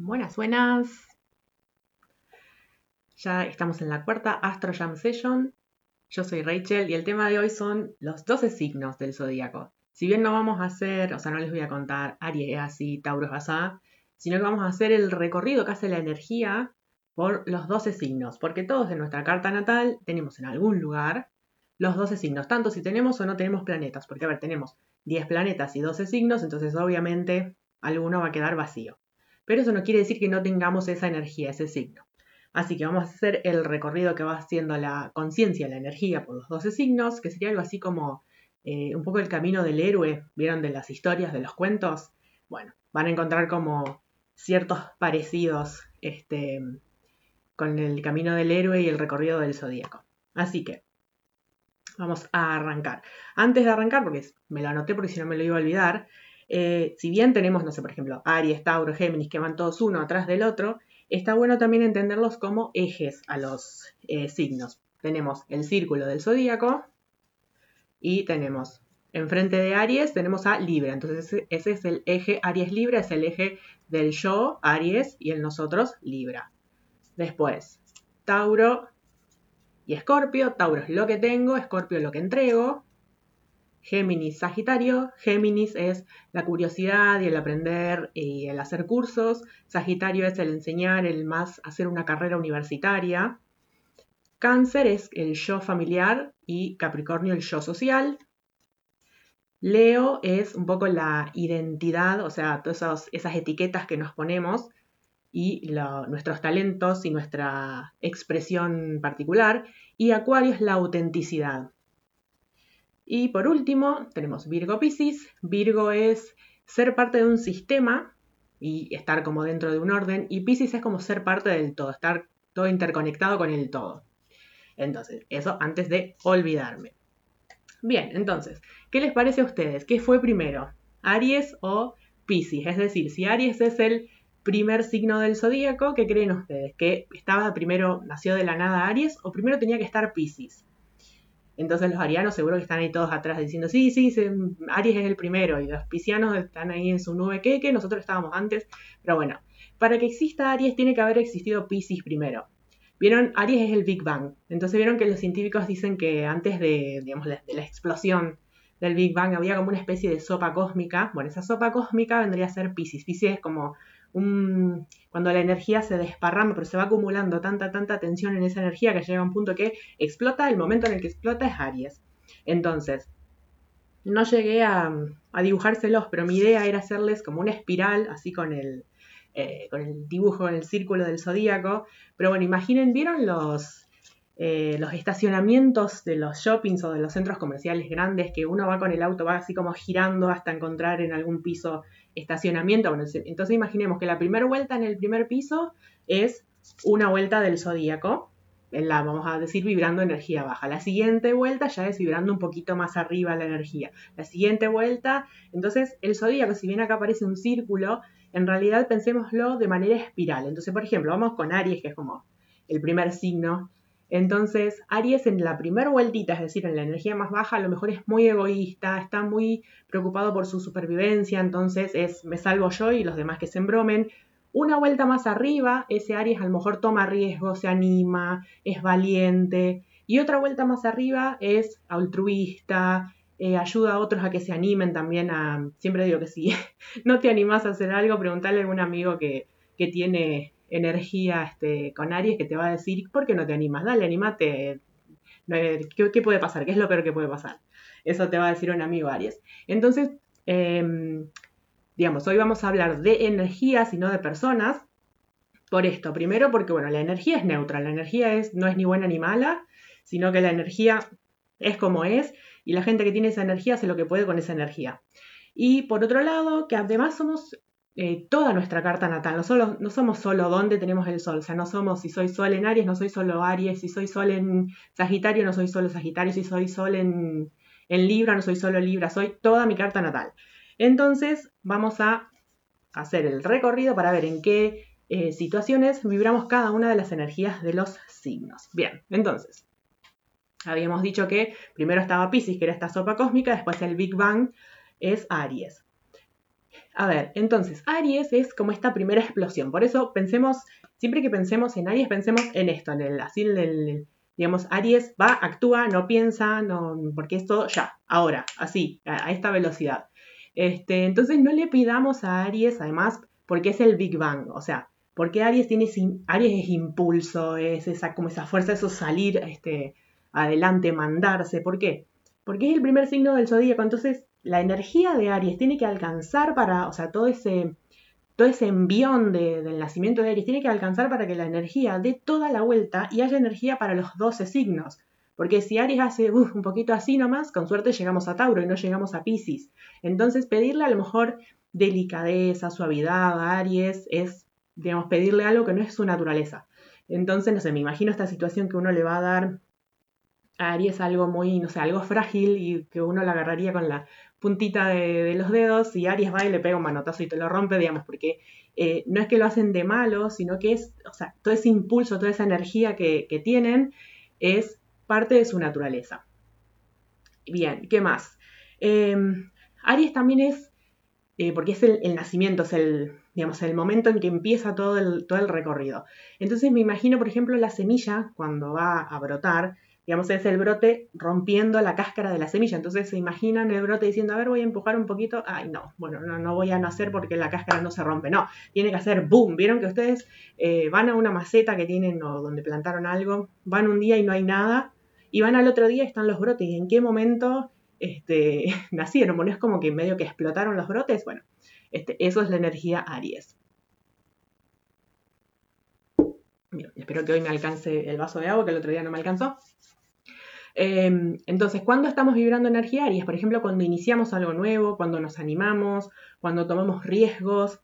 Buenas, buenas. Ya estamos en la cuarta Astro Jam Session. Yo soy Rachel y el tema de hoy son los 12 signos del zodíaco. Si bien no vamos a hacer, o sea, no les voy a contar Aries es así, Tauro es así, sino que vamos a hacer el recorrido que hace la energía por los 12 signos, porque todos en nuestra carta natal tenemos en algún lugar los 12 signos, tanto si tenemos o no tenemos planetas, porque a ver, tenemos 10 planetas y 12 signos, entonces obviamente alguno va a quedar vacío. Pero eso no quiere decir que no tengamos esa energía, ese signo. Así que vamos a hacer el recorrido que va haciendo la conciencia, la energía por los 12 signos, que sería algo así como eh, un poco el camino del héroe, ¿vieron de las historias, de los cuentos? Bueno, van a encontrar como ciertos parecidos este, con el camino del héroe y el recorrido del zodíaco. Así que vamos a arrancar. Antes de arrancar, porque me lo anoté porque si no me lo iba a olvidar, eh, si bien tenemos, no sé, por ejemplo, Aries, Tauro, Géminis, que van todos uno atrás del otro, está bueno también entenderlos como ejes a los eh, signos. Tenemos el círculo del zodíaco y tenemos enfrente de Aries tenemos a Libra. Entonces ese, es el eje Aries-Libra, es el eje del yo, Aries, y el nosotros, Libra. Después, Tauro y Escorpio. Tauro es lo que tengo, Escorpio lo que entrego. Géminis, Sagitario. Géminis es la curiosidad y el aprender y el hacer cursos. Sagitario es el enseñar, el más hacer una carrera universitaria. Cáncer es el yo familiar y Capricornio el yo social. Leo es un poco la identidad, o sea, todas esas, etiquetas que nos ponemos y nuestros talentos y nuestra expresión particular. Y Acuario es la autenticidad. Y por último, tenemos Virgo Piscis. Virgo es ser parte de un sistema y estar como dentro de un orden. Y Piscis es como ser parte del todo, estar todo interconectado con el todo. Entonces, eso antes de olvidarme. Bien, entonces, ¿qué les parece a ustedes? ¿Qué fue primero? ¿Aries o Piscis? Es decir, si Aries es el primer signo del zodíaco, ¿qué creen ustedes? ¿Que estaba primero, nació de la nada Aries o primero tenía que estar Piscis? Entonces los arianos seguro que están ahí todos atrás diciendo, sí, sí, Aries es el primero y los piscianos están ahí en su nube que, que nosotros estábamos antes. Pero bueno, para que exista Aries tiene que haber existido Pisces primero. Vieron, Aries es el Big Bang. Entonces vieron que los científicos dicen que antes de, digamos, de la explosión del Big Bang había como una especie de sopa cósmica. Bueno, esa sopa cósmica vendría a ser Pisces. Pisces es como cuando la energía se desparrama, pero se va acumulando tanta, tanta tensión en esa energía que llega a un punto que explota, el momento en el que explota es Aries. Entonces, no llegué a, dibujárselos, pero mi idea era hacerles como una espiral, así con el, eh, con el dibujo en el círculo del zodíaco. Pero bueno, imaginen, ¿vieron los, eh, los estacionamientos de los shoppings o de los centros comerciales grandes que uno va con el auto, va así como girando hasta encontrar en algún piso estacionamiento. Entonces imaginemos que la primera vuelta en el primer piso es una vuelta del zodíaco, en la, vamos a decir, vibrando energía baja. La siguiente vuelta ya es vibrando un poquito más arriba la energía. La siguiente vuelta, entonces el zodíaco, si bien acá aparece un círculo, en realidad pensémoslo de manera espiral. Entonces, por ejemplo, vamos con Aries, que es como el primer signo entonces, Aries en la primera vueltita, es decir, en la energía más baja, a lo mejor es muy egoísta, está muy preocupado por su supervivencia, entonces es me salvo yo y los demás que se embromen. Una vuelta más arriba, ese Aries a lo mejor toma riesgo, se anima, es valiente. Y otra vuelta más arriba es altruista, eh, ayuda a otros a que se animen también a... Siempre digo que si no te animas a hacer algo, preguntarle a algún amigo que, que tiene energía este, con Aries que te va a decir, ¿por qué no te animas? Dale, animate. ¿Qué, puede pasar? ¿Qué es lo peor que puede pasar? Eso te va a decir un amigo Aries. Entonces, em, digamos, hoy vamos a hablar de energías y no de personas. Por esto, primero porque, bueno, la energía es neutra, la energía es, no es ni buena ni mala, sino que la energía es como es y la gente que tiene esa energía hace lo que puede con esa energía. Y por otro lado, que además somos eh, toda nuestra carta natal. No, no somos solo dónde tenemos el sol. O sea, no somos si soy sol en Aries, no soy solo Aries. Si soy sol en Sagitario, no soy solo Sagitario. Si soy sol en, Libra, no soy solo Libra. Soy toda mi carta natal. Entonces, vamos a hacer el recorrido para ver en qué eh, situaciones vibramos cada una de las energías de los signos. Bien, entonces, habíamos dicho que primero estaba Pisces, que era esta sopa cósmica, después el Big Bang es Aries. A ver, entonces, Aries es como esta primera explosión. Por eso pensemos, siempre que pensemos en Aries, pensemos en esto, en el, así, el, digamos, Aries va, actúa, no piensa, no, porque es todo ya, ahora, así, a, esta velocidad. Este, entonces no le pidamos a Aries, además, porque es el Big Bang, o sea, porque Aries tiene, Aries es impulso, es esa, como esa fuerza, eso salir, este, adelante, mandarse, ¿por qué? Porque es el primer signo del zodíaco, entonces la energía de Aries tiene que alcanzar para, o sea, todo ese, todo ese envión del nacimiento de Aries tiene que alcanzar para que la energía dé toda la vuelta y haya energía para los 12 signos. Porque si Aries hace un poquito así nomás, con suerte llegamos a Tauro y no llegamos a Pisces. Entonces pedirle a lo mejor delicadeza, suavidad a Aries es, digamos, pedirle algo que no es su naturaleza. Entonces, no sé, me imagino esta situación que uno le va a dar a Aries algo muy, no sé, algo frágil y que uno la agarraría con la puntita de, los dedos y Aries va y le pega un manotazo y te lo rompe, digamos, porque eh, no es que lo hacen de malo, sino que es, o sea, todo ese impulso, toda esa energía que, tienen es parte de su naturaleza. Bien, ¿qué más? Em, Aries también es, eh, porque es el, nacimiento, es el, digamos, el momento en que empieza todo el, todo el recorrido. Entonces me imagino, por ejemplo, la semilla, cuando va a brotar, digamos, es el brote rompiendo la cáscara de la semilla. Entonces se imaginan el brote diciendo, a ver, voy a empujar un poquito. Ay, no, bueno, no, no voy a nacer porque la cáscara no se rompe. No, tiene que hacer boom. Vieron que ustedes eh, van a una maceta que tienen o donde plantaron algo, van un día y no hay nada, y van al otro día y están los brotes. ¿Y en qué momento este, nacieron? Bueno, es como que medio que explotaron los brotes. Bueno, este, eso es la energía Aries. espero que hoy me alcance el vaso de agua, que el otro día no me alcanzó. Em, entonces, ¿cuándo estamos vibrando energía Aries? Por ejemplo, cuando iniciamos algo nuevo, cuando nos animamos, cuando tomamos riesgos,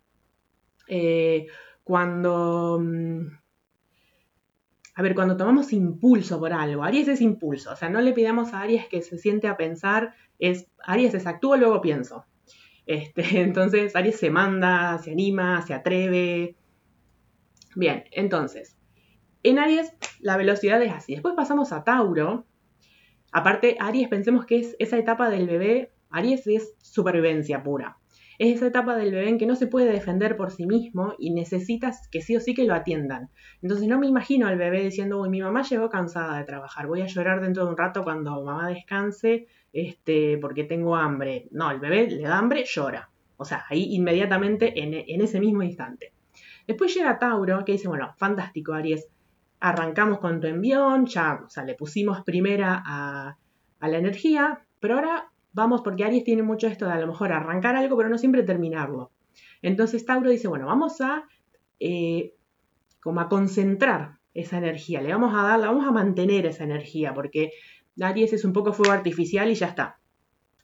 eh, cuando... Mm, a ver, cuando tomamos impulso por algo, Aries es impulso, o sea, no le pidamos a Aries que se siente a pensar, es Aries es actúo, luego pienso. Este, entonces, Aries se manda, se anima, se atreve. Bien, entonces, en Aries la velocidad es así. Después pasamos a Tauro, Aparte, Aries, pensemos que es esa etapa del bebé, Aries es supervivencia pura. Es esa etapa del bebé en que no se puede defender por sí mismo y necesitas que sí o sí que lo atiendan. Entonces no me imagino al bebé diciendo, uy, mi mamá llegó cansada de trabajar, voy a llorar dentro de un rato cuando mamá descanse, este, porque tengo hambre. No, el bebé le da hambre, llora. O sea, ahí inmediatamente en, en ese mismo instante. Después llega Tauro, que dice, bueno, fantástico, Aries, arrancamos con tu envión, ya, o sea, le pusimos primera a, la energía, pero ahora vamos, porque Aries tiene mucho esto de a lo mejor arrancar algo, pero no siempre terminarlo. Entonces Tauro dice, bueno, vamos a, eh, como a concentrar esa energía, le vamos a dar, vamos a mantener esa energía, porque Aries es un poco fuego artificial y ya está.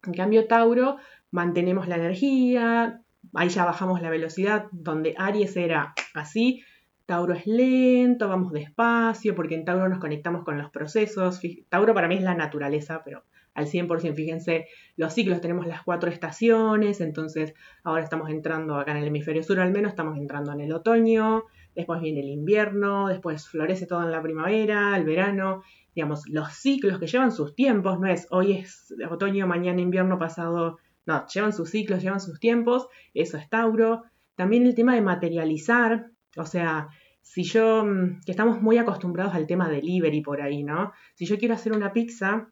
En cambio, Tauro, mantenemos la energía, ahí ya bajamos la velocidad, donde Aries era así, Tauro es lento, vamos despacio, porque en Tauro nos conectamos con los procesos. Tauro para mí es la naturaleza, pero al 100%, fíjense, los ciclos tenemos las cuatro estaciones, entonces ahora estamos entrando acá en el hemisferio sur al menos, estamos entrando en el otoño, después viene el invierno, después florece todo en la primavera, el verano, digamos, los ciclos que llevan sus tiempos, no es hoy es otoño, mañana invierno, pasado, no, llevan sus ciclos, llevan sus tiempos, eso es Tauro. También el tema de materializar, o sea, si yo, mm, que estamos muy acostumbrados al tema delivery por ahí, ¿no? Si yo quiero hacer una pizza,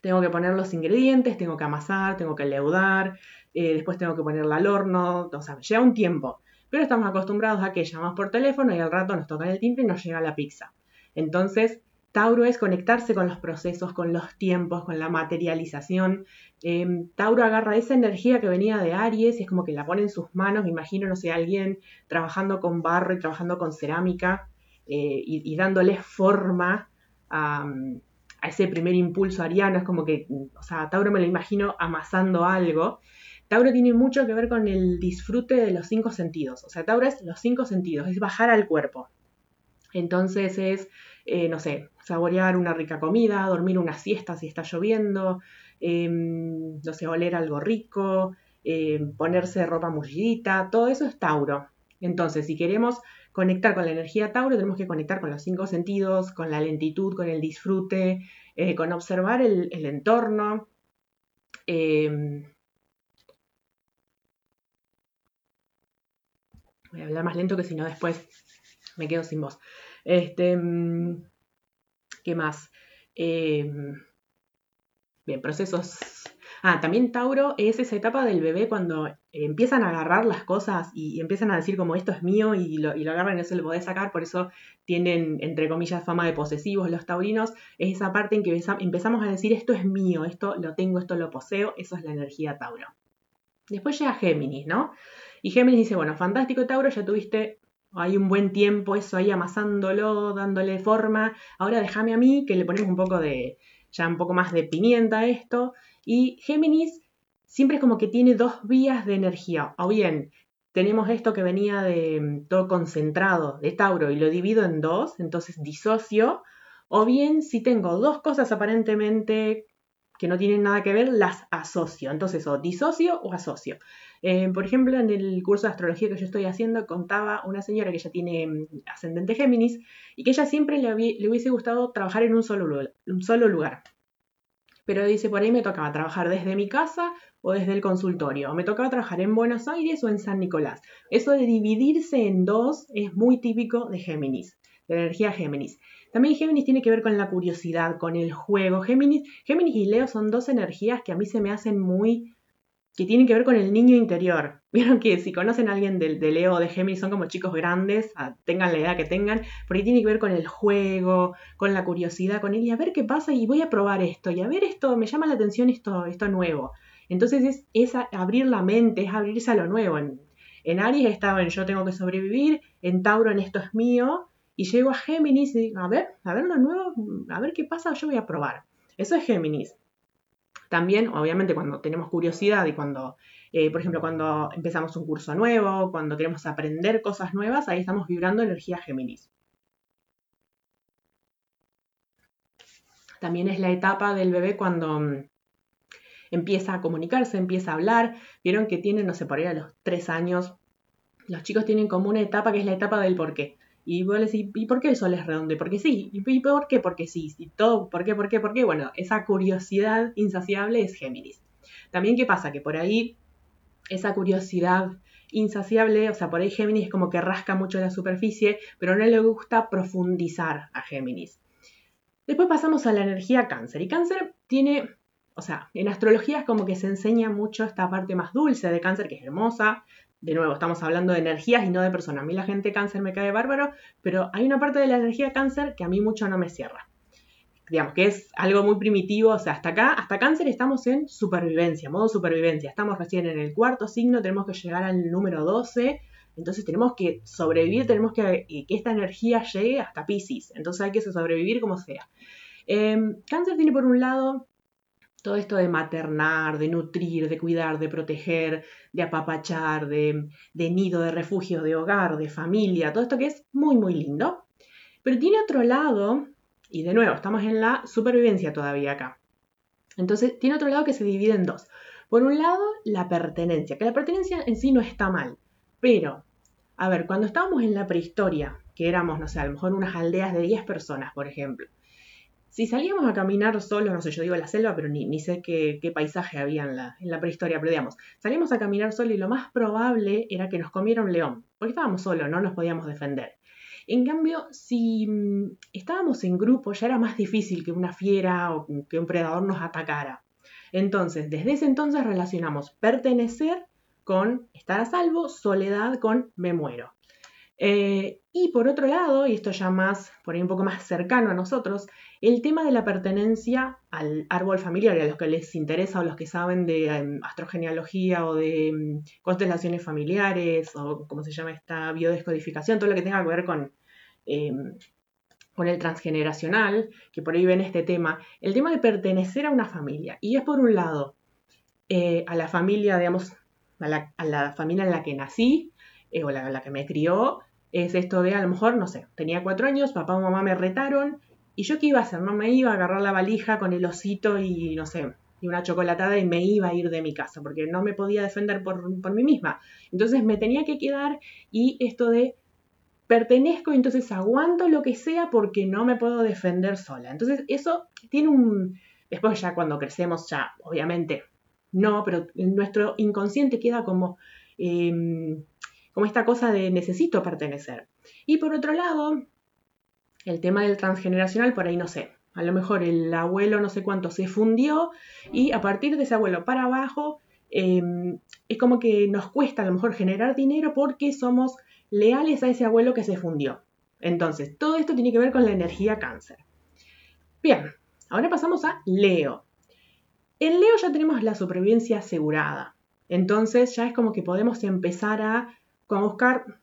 tengo que poner los ingredientes, tengo que amasar, tengo que leudar, eh, después tengo que ponerla al horno, o sea, lleva un tiempo. Pero estamos acostumbrados a que llamamos por teléfono y al rato nos tocan el timbre y nos llega la pizza. Entonces, Tauro es conectarse con los procesos, con los tiempos, con la materialización. Em, Tauro agarra esa energía que venía de Aries y es como que la pone en sus manos. Me imagino, no sé, alguien trabajando con barro y trabajando con cerámica eh, y, dándole forma a, ese primer impulso ariano. Es como que, o sea, Tauro me lo imagino amasando algo. Tauro tiene mucho que ver con el disfrute de los cinco sentidos. O sea, Tauro es los cinco sentidos, es bajar al cuerpo. Entonces es, eh, no sé, saborear una rica comida, dormir una siesta si está lloviendo, em, no sé, oler algo rico, em, ponerse ropa mullidita, todo eso es Tauro. Entonces, si queremos conectar con la energía Tauro, tenemos que conectar con los cinco sentidos, con la lentitud, con el disfrute, eh, con observar el, el entorno. Em, Voy a hablar más lento que si no después me quedo sin voz. Este, mm, ¿Qué más? Em, bien, procesos Ah, también Tauro es esa etapa del bebé cuando empiezan a agarrar las cosas y empiezan a decir como esto es mío y lo, agarran y no se lo podés sacar, por eso tienen, entre comillas, fama de posesivos los taurinos. Es esa parte en que empezamos a decir esto es mío, esto lo tengo, esto lo poseo, eso es la energía Tauro. Después llega Géminis, ¿no? Y Géminis dice, bueno, fantástico Tauro, ya tuviste hay un buen tiempo eso ahí amasándolo, dándole forma, ahora déjame a mí que le ponemos un poco de, ya un poco más de pimienta a esto y Géminis siempre es como que tiene dos vías de energía. O bien tenemos esto que venía de mm, todo concentrado de Tauro y lo divido en dos, entonces disocio. O bien si tengo dos cosas aparentemente que no tienen nada que ver, las asocio. Entonces o disocio o asocio. Eh, por ejemplo, en el curso de astrología que yo estoy haciendo, contaba una señora que ya tiene mm, ascendente Géminis y que ella siempre le, hubiese gustado trabajar en un solo, lugar pero dice, por ahí me tocaba trabajar desde mi casa o desde el consultorio, me tocaba trabajar en Buenos Aires o en San Nicolás. Eso de dividirse en dos es muy típico de Géminis, de la energía Géminis. También Géminis tiene que ver con la curiosidad, con el juego. Géminis, Géminis y Leo son dos energías que a mí se me hacen muy que tienen que ver con el niño interior. Vieron que si conocen a alguien de, Leo o de Géminis son como chicos grandes, tengan la edad que tengan, porque tiene que ver con el juego, con la curiosidad, con él, y a ver qué pasa y voy a probar esto, y a ver esto, me llama la atención esto, esto nuevo. Entonces es, abrir la mente, es abrirse a lo nuevo. En, en Aries estaba en yo tengo que sobrevivir, en Tauro en esto es mío, y llego a Géminis y digo, a ver, a ver lo nuevo, a ver qué pasa, yo voy a probar. Eso es Géminis. También, obviamente, cuando tenemos curiosidad y cuando, eh, por ejemplo, cuando empezamos un curso nuevo, cuando queremos aprender cosas nuevas, ahí estamos vibrando energía Géminis. También es la etapa del bebé cuando mm, empieza a comunicarse, empieza a hablar. Vieron que tienen, no sé, por ahí a los tres años, los chicos tienen como una etapa que es la etapa del por qué. Y vos decís, ¿y por qué el sol es redondo? Porque sí. ¿Y por qué? Porque sí. Y todo, ¿por qué? ¿Por qué? ¿Por qué? Bueno, esa curiosidad insaciable es Géminis. También, ¿qué pasa? Que por ahí esa curiosidad insaciable, o sea, por ahí Géminis como que rasca mucho la superficie, pero no le gusta profundizar a Géminis. Después pasamos a la energía cáncer. Y cáncer tiene, o sea, en astrología es como que se enseña mucho esta parte más dulce de cáncer, que es hermosa, de nuevo, estamos hablando de energías y no de personas. A mí la gente cáncer me cae bárbaro, pero hay una parte de la energía cáncer que a mí mucho no me cierra. Digamos que es algo muy primitivo, o sea, hasta acá, hasta cáncer estamos en supervivencia, modo supervivencia. Estamos recién en el cuarto signo, tenemos que llegar al número 12, entonces tenemos que sobrevivir, tenemos que que esta energía llegue hasta Pisces, entonces hay que sobrevivir como sea. Em, cáncer tiene por un lado todo esto de maternar, de nutrir, de cuidar, de proteger, de apapachar, de, nido, de refugio, de hogar, de familia, todo esto que es muy, muy lindo. Pero tiene otro lado, y de nuevo, estamos en la supervivencia todavía acá. Entonces, tiene otro lado que se divide en dos. Por un lado, la pertenencia, que la pertenencia en sí no está mal, pero, a ver, cuando estábamos en la prehistoria, que éramos, no sé, a lo mejor unas aldeas de 10 personas, por ejemplo, si salíamos a caminar solos, no sé, yo digo la selva, pero ni, sé qué, paisaje había en la, en la, prehistoria, pero digamos, salíamos a caminar solos y lo más probable era que nos comiera un león, porque estábamos solos, no nos podíamos defender. En cambio, si mm, estábamos en grupo, ya era más difícil que una fiera o que un predador nos atacara. Entonces, desde ese entonces relacionamos pertenecer con estar a salvo, soledad con me muero. Eh, y por otro lado, y esto ya más, por ahí un poco más cercano a nosotros, el tema de la pertenencia al árbol familiar, a los que les interesa o los que saben de em, astrogenealogía o de em, constelaciones familiares o como se llama esta biodescodificación, todo lo que tenga que ver con, em, con el transgeneracional, que por ahí ven este tema, el tema de pertenecer a una familia. Y es por un lado eh, a la familia, digamos, a la, familia en la que nací eh, o la, la que me crió, es esto de a lo mejor, no sé, tenía cuatro años, papá o mamá me retaron y yo qué iba a hacer, no me iba a agarrar la valija con el osito y no sé, y una chocolatada y me iba a ir de mi casa porque no me podía defender por, por mí misma. Entonces me tenía que quedar y esto de pertenezco, entonces aguanto lo que sea porque no me puedo defender sola. Entonces eso tiene un... Después ya cuando crecemos ya, obviamente, no, pero nuestro inconsciente queda como... Em, como esta cosa de necesito pertenecer. Y por otro lado, el tema del transgeneracional, por ahí no sé. A lo mejor el abuelo no sé cuánto se fundió y a partir de ese abuelo para abajo em, es como que nos cuesta a lo mejor generar dinero porque somos leales a ese abuelo que se fundió. Entonces, todo esto tiene que ver con la energía cáncer. Bien, ahora pasamos a Leo. En Leo ya tenemos la supervivencia asegurada. Entonces ya es como que podemos empezar a, buscar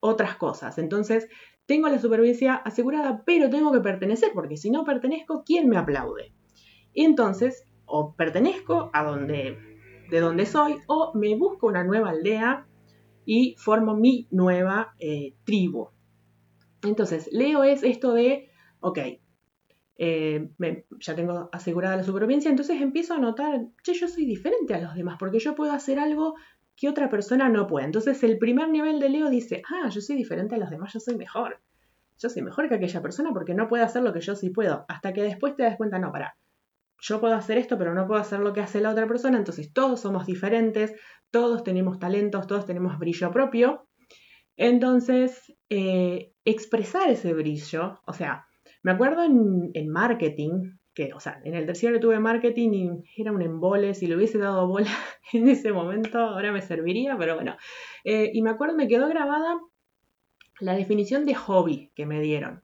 otras cosas. Entonces tengo la supervivencia asegurada, pero tengo que pertenecer, porque si no pertenezco, ¿quién me aplaude? Y entonces, o pertenezco a donde, de donde soy, o me busco una nueva aldea y formo mi nueva eh, tribu. Entonces, Leo es esto de, ok, eh, ya tengo asegurada la supervivencia, entonces empiezo a notar, che, yo soy diferente a los demás, porque yo puedo hacer algo que otra persona no puede. Entonces el primer nivel de Leo dice, ah, yo soy diferente a los demás, yo soy mejor. Yo soy mejor que aquella persona porque no puede hacer lo que yo sí puedo. Hasta que después te das cuenta, no, para, yo puedo hacer esto, pero no puedo hacer lo que hace la otra persona. Entonces todos somos diferentes, todos tenemos talentos, todos tenemos brillo propio. Entonces, eh, expresar ese brillo, o sea, me acuerdo en, marketing, que, o sea, en el tercero tuve marketing y era un embole, si le hubiese dado bola en ese momento, ahora me serviría, pero bueno. Eh, y me acuerdo, me quedó grabada la definición de hobby que me dieron.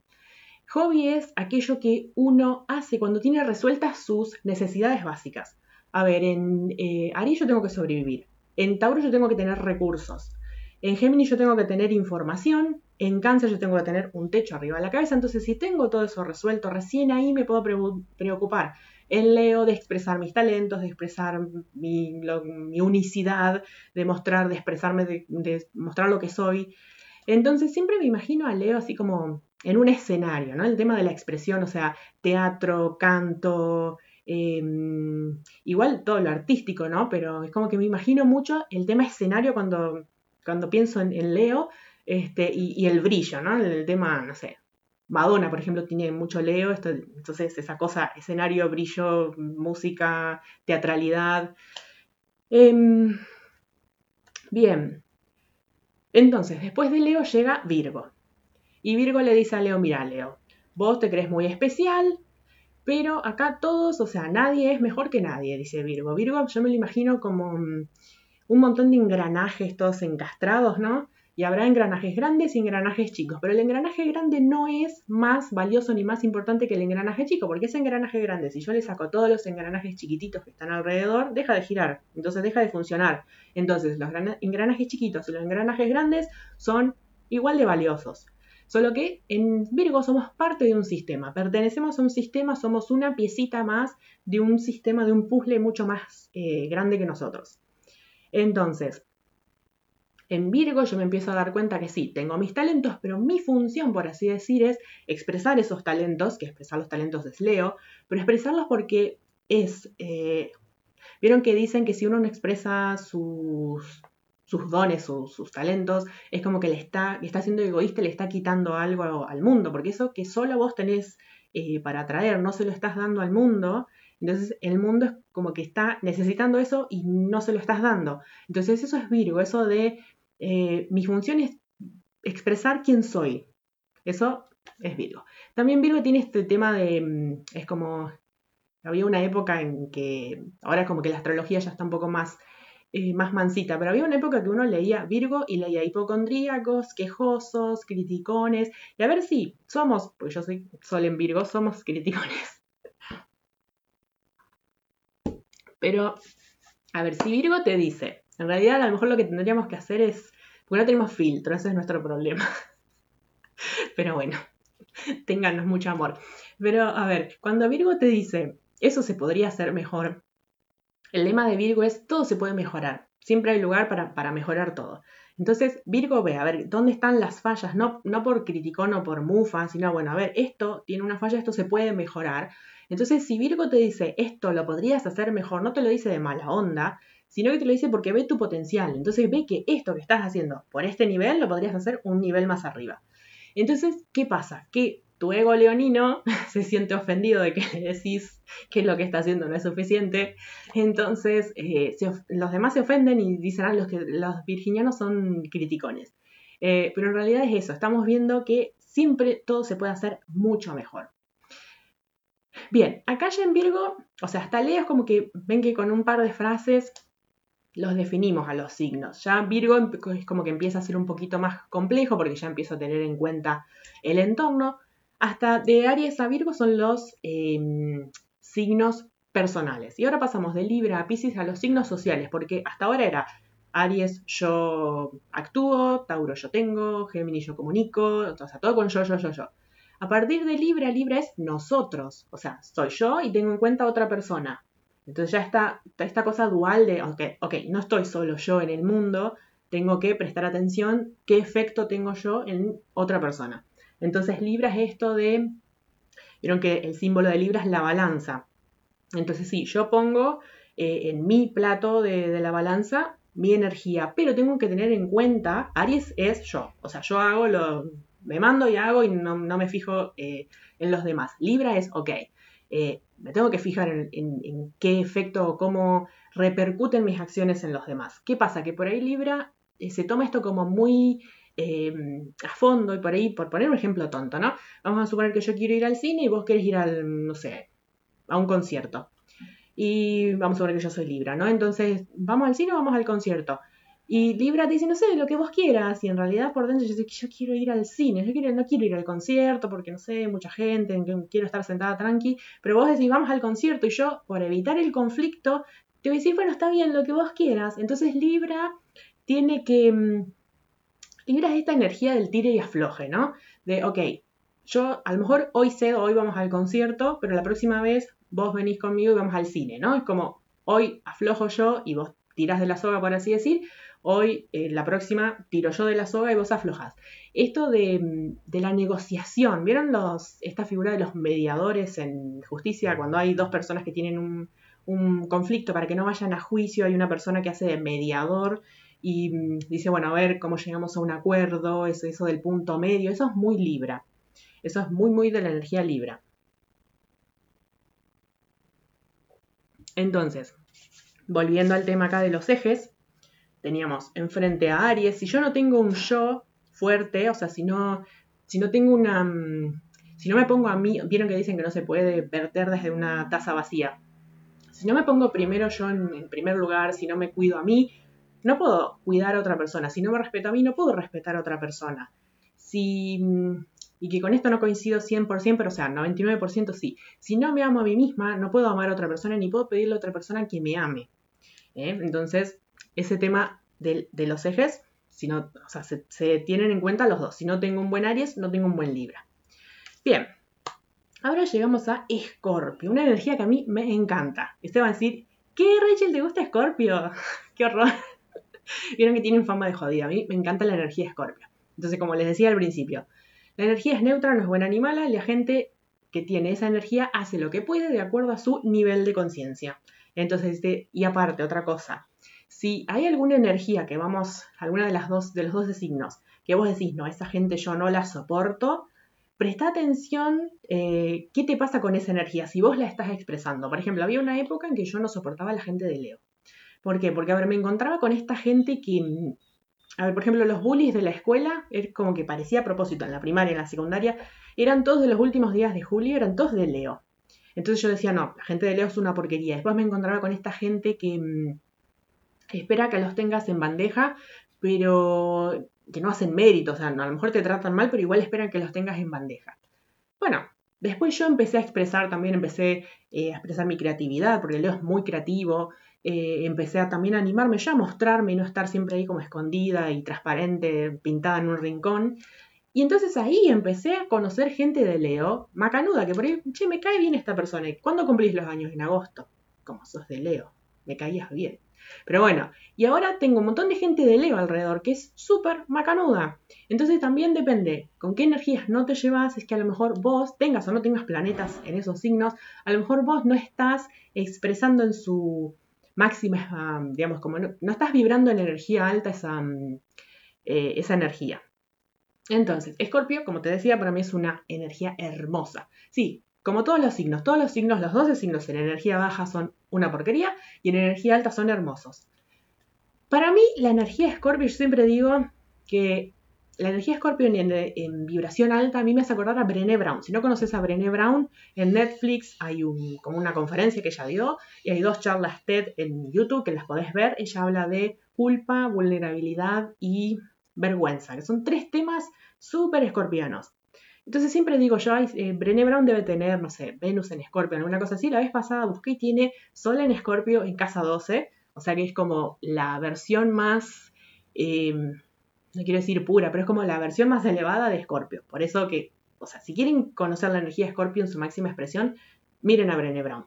Hobby es aquello que uno hace cuando tiene resueltas sus necesidades básicas. A ver, en eh, Aries yo tengo que sobrevivir. En Tauro yo tengo que tener recursos. En Géminis yo tengo que tener información en cáncer yo tengo que tener un techo arriba de la cabeza, entonces si tengo todo eso resuelto, recién ahí me puedo preocupar en Leo de expresar mis talentos, de expresar mi, unicidad, de mostrar, de expresarme, de, mostrar lo que soy. Entonces siempre me imagino a Leo así como en un escenario, ¿no? El tema de la expresión, o sea, teatro, canto, em, igual todo lo artístico, ¿no? Pero es como que me imagino mucho el tema escenario cuando, cuando pienso en Leo, este, y, el brillo, ¿no? El tema, no sé, Madonna, por ejemplo, tiene mucho Leo, entonces esa cosa, escenario, brillo, música, teatralidad. Em, bien, entonces, después de Leo llega Virgo. Y Virgo le dice a Leo, mira, Leo, vos te crees muy especial, pero acá todos, o sea, nadie es mejor que nadie, dice Virgo. Virgo yo me lo imagino como mm, un montón de engranajes todos encastrados, ¿no? Y habrá engranajes grandes y engranajes chicos, pero el engranaje grande no es más valioso ni más importante que el engranaje chico, porque ese engranaje grande, si yo le saco todos los engranajes chiquititos que están alrededor, deja de girar, entonces deja de funcionar. Entonces los engranajes chiquitos y los engranajes grandes son igual de valiosos. Solo que en Virgo somos parte de un sistema, pertenecemos a un sistema, somos una piecita más de un sistema, de un puzzle mucho más eh, grande que nosotros. Entonces, en Virgo yo me empiezo a dar cuenta que sí, tengo mis talentos, pero mi función, por así decir, es expresar esos talentos, que expresar los talentos es Leo, pero expresarlos porque es... Eh, vieron que dicen que si uno no expresa sus, sus dones, sus, sus, talentos, es como que le está, está siendo egoísta, le está quitando algo al mundo, porque eso que solo vos tenés eh, para atraer, no se lo estás dando al mundo, entonces el mundo es como que está necesitando eso y no se lo estás dando. Entonces eso es Virgo, eso de eh, mi función es expresar quién soy. Eso es Virgo. También Virgo tiene este tema de, mm, es como, había una época en que, ahora como que la astrología ya está un poco más, eh, más mansita, pero había una época que uno leía Virgo y leía hipocondríacos, quejosos, criticones, y a ver si somos, porque yo soy sol en Virgo, somos criticones. Pero, a ver, si Virgo te dice, en realidad, a lo mejor lo que tendríamos que hacer es, porque no tenemos filtro, ese es nuestro problema. Pero bueno, ténganos mucho amor. Pero a ver, cuando Virgo te dice, eso se podría hacer mejor, el lema de Virgo es, todo se puede mejorar. Siempre hay lugar para, mejorar todo. Entonces, Virgo ve, a ver, ¿dónde están las fallas? No, no por criticón o por mufa, sino, bueno, a ver, esto tiene una falla, esto se puede mejorar. Entonces, si Virgo te dice, esto lo podrías hacer mejor, no te lo dice de mala onda, sino que te lo dice porque ve tu potencial. Entonces ve que esto que estás haciendo por este nivel lo podrías hacer un nivel más arriba. Entonces, ¿qué pasa? Que tu ego leonino se siente ofendido de que decís que lo que está haciendo no es suficiente. Entonces, eh, los demás se ofenden y dicen, ah, los, que, los virginianos son criticones. Eh, pero en realidad es eso, estamos viendo que siempre todo se puede hacer mucho mejor. Bien, acá ya en Virgo, o sea, hasta Leo es como que ven que con un par de frases los definimos a los signos. Ya Virgo es como que empieza a ser un poquito más complejo porque ya empiezo a tener en cuenta el entorno. Hasta de Aries a Virgo son los em, signos personales. Y ahora pasamos de Libra a Pisces a los signos sociales, porque hasta ahora era Aries yo actúo, Tauro yo tengo, Géminis yo comunico, o sea, todo con yo, yo, yo, yo. A partir de Libra, Libra es nosotros, o sea, soy yo y tengo en cuenta a otra persona. Entonces ya está esta cosa dual de, ok, no estoy solo yo en el mundo, tengo que prestar atención qué efecto tengo yo en otra persona. Entonces Libra es esto de, vieron que el símbolo de Libra es la balanza. Entonces sí, yo pongo eh, en mi plato de, la balanza mi energía, pero tengo que tener en cuenta, Aries es yo, o sea, yo hago lo, me mando y hago y no, me fijo eh, en los demás. Libra es, ok, eh, me tengo que fijar en, qué efecto o cómo repercuten mis acciones en los demás. ¿Qué pasa? Que por ahí Libra eh, se toma esto como muy eh, a fondo y por ahí, por poner un ejemplo tonto, ¿no? Vamos a suponer que yo quiero ir al cine y vos querés ir al, no sé, a un concierto. Y vamos a suponer que yo soy Libra, ¿no? Entonces, ¿vamos al cine o vamos al concierto? Y Libra te dice, no sé, lo que vos quieras. Y en realidad por dentro yo sé que yo quiero ir al cine, yo quiero, no quiero ir al concierto porque no sé, mucha gente, quiero estar sentada tranqui. Pero vos decís, vamos al concierto y yo, por evitar el conflicto, te voy a decir, bueno, está bien, lo que vos quieras. Entonces Libra tiene que... Mm, Libra es esta energía del tire y afloje, ¿no? De, ok, yo a lo mejor hoy cedo, hoy vamos al concierto, pero la próxima vez vos venís conmigo y vamos al cine, ¿no? Es como, hoy aflojo yo y vos tirás de la soga, por así decir, Hoy, eh, la próxima, tiro yo de la soga y vos aflojas. Esto de, la negociación, ¿vieron los, esta figura de los mediadores en justicia? Cuando hay dos personas que tienen un, conflicto para que no vayan a juicio, hay una persona que hace de mediador y mm, dice, bueno, a ver cómo llegamos a un acuerdo, eso, eso del punto medio, eso es muy Libra. Eso es muy, muy de la energía Libra. Entonces, volviendo al tema acá de los ejes, teníamos enfrente a Aries, si yo no tengo un yo fuerte, o sea, si no, si no tengo una... Mm, si no me pongo a mí, vieron que dicen que no se puede verter desde una taza vacía. Si no me pongo primero yo en, primer lugar, si no me cuido a mí, no puedo cuidar a otra persona. Si no me respeto a mí, no puedo respetar a otra persona. Si, mm, y que con esto no coincido 100%, pero o sea, 99% sí. Si no me amo a mí misma, no puedo amar a otra persona ni puedo pedirle a otra persona que me ame. ¿eh? Entonces, ese tema de, los ejes, si o sea, se, tienen en cuenta los dos. Si no tengo un buen Aries, no tengo un buen Libra. Bien, ahora llegamos a Escorpio, una energía que a mí me encanta. Usted va a decir, ¿qué Rachel te gusta Escorpio? ¡Qué horror! Vieron que tienen fama de jodida. A mí me encanta la energía Escorpio. Entonces, como les decía al principio, la energía es neutra, no es buena ni mala, la gente que tiene esa energía hace lo que puede de acuerdo a su nivel de conciencia. Entonces, y aparte, otra cosa, si hay alguna energía que vamos, alguna de las dos, de los dos signos, que vos decís, no, esa gente yo no la soporto, presta atención eh, qué te pasa con esa energía, si vos la estás expresando. Por ejemplo, había una época en que yo no soportaba a la gente de Leo. ¿Por qué? Porque, a ver, me encontraba con esta gente que, a ver, por ejemplo, los bullies de la escuela, es como que parecía a propósito, en la primaria, en la secundaria, eran todos de los últimos días de julio, eran todos de Leo. Entonces yo decía, no, la gente de Leo es una porquería. Después me encontraba con esta gente que mm, espera que los tengas en bandeja, pero que no hacen mérito, o sea, a lo mejor te tratan mal, pero igual esperan que los tengas en bandeja. Bueno, después yo empecé a expresar, también empecé eh, a expresar mi creatividad, porque Leo es muy creativo, eh, empecé a también animarme ya a mostrarme y no estar siempre ahí como escondida y transparente, pintada en un rincón. Y entonces ahí empecé a conocer gente de Leo, macanuda, que por ahí, che, me cae bien esta persona. ¿Cuándo cumplís los años? En agosto. Como sos de Leo, me caías bien. Pero bueno, y ahora tengo un montón de gente de Leo alrededor que es súper macanuda. Entonces también depende con qué energías no te llevas, es que a lo mejor vos tengas o no tengas planetas en esos signos, a lo mejor vos no estás expresando en su máxima, digamos, como no, estás vibrando en energía alta esa, eh, esa energía. Entonces, Escorpio, como te decía, para mí es una energía hermosa. Sí, como todos los signos, todos los signos, los 12 signos en energía baja son una porquería y en energía alta son hermosos. Para mí, la energía Escorpio, yo siempre digo que la energía Scorpio en, vibración alta a mí me hace acordar a Brené Brown. Si no conoces a Brené Brown, en Netflix hay como una conferencia que ella dio y hay dos charlas TED en YouTube que las podés ver. Ella habla de culpa, vulnerabilidad y vergüenza, que son tres temas súper escorpianos. Entonces siempre digo yo, eh, Brené Brown debe tener, no sé, Venus en Escorpio, alguna cosa así. La vez pasada busqué y tiene Sol en Escorpio en casa 12, o sea que es como la versión más... Eh, no quiero decir pura, pero es como la versión más elevada de Scorpio. Por eso que, o sea, si quieren conocer la energía de Scorpio en su máxima expresión, miren a Brené Brown.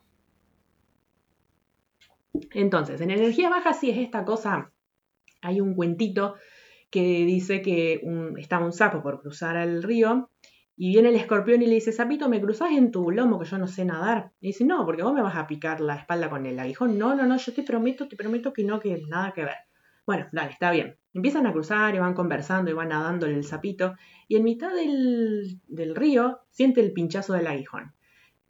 Entonces, en energía baja sí es esta cosa, hay un cuentito que dice que estaba un sapo por cruzar el río y viene el escorpión y le dice, sapito, ¿me cruzas en tu lomo que yo no sé nadar? Y dice, no, porque vos me vas a picar la espalda con el aguijón. No, no, no, yo te prometo, te prometo que no, que nada que ver. Bueno, dale, está bien. Empiezan a cruzar y van conversando y van nadándole el sapito. Y en mitad del, río siente el pinchazo del aguijón.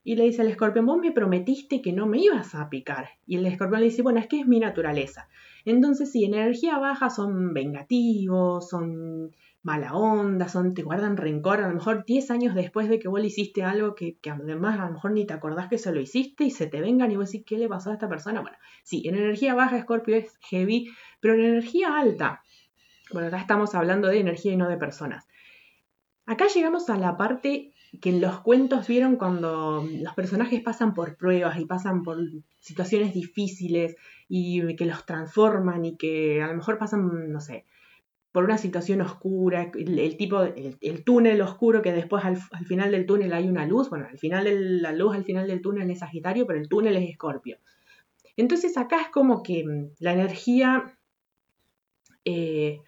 Y le dice al escorpión, vos me prometiste que no me ibas a picar. Y el escorpión le dice, bueno, es que es mi naturaleza. Entonces, si en energía baja son vengativos, son mala onda, son, te guardan rencor, a lo mejor 10 años después de que vos le hiciste algo que, además a lo mejor ni te acordás que se lo hiciste y se te vengan y vos decís, ¿qué le pasó a esta persona? Bueno, sí, en energía baja Scorpio es heavy, pero en energía alta, bueno, acá estamos hablando de energía y no de personas. Acá llegamos a la parte que en los cuentos vieron cuando los personajes pasan por pruebas y pasan por situaciones difíciles y que los transforman y que a lo mejor pasan, no sé, por una situación oscura, el, tipo, el, túnel oscuro que después al, final del túnel hay una luz, bueno, al final de la luz al final del túnel es Sagitario, pero el túnel es Escorpio. Entonces acá es como que mm, la energía eh,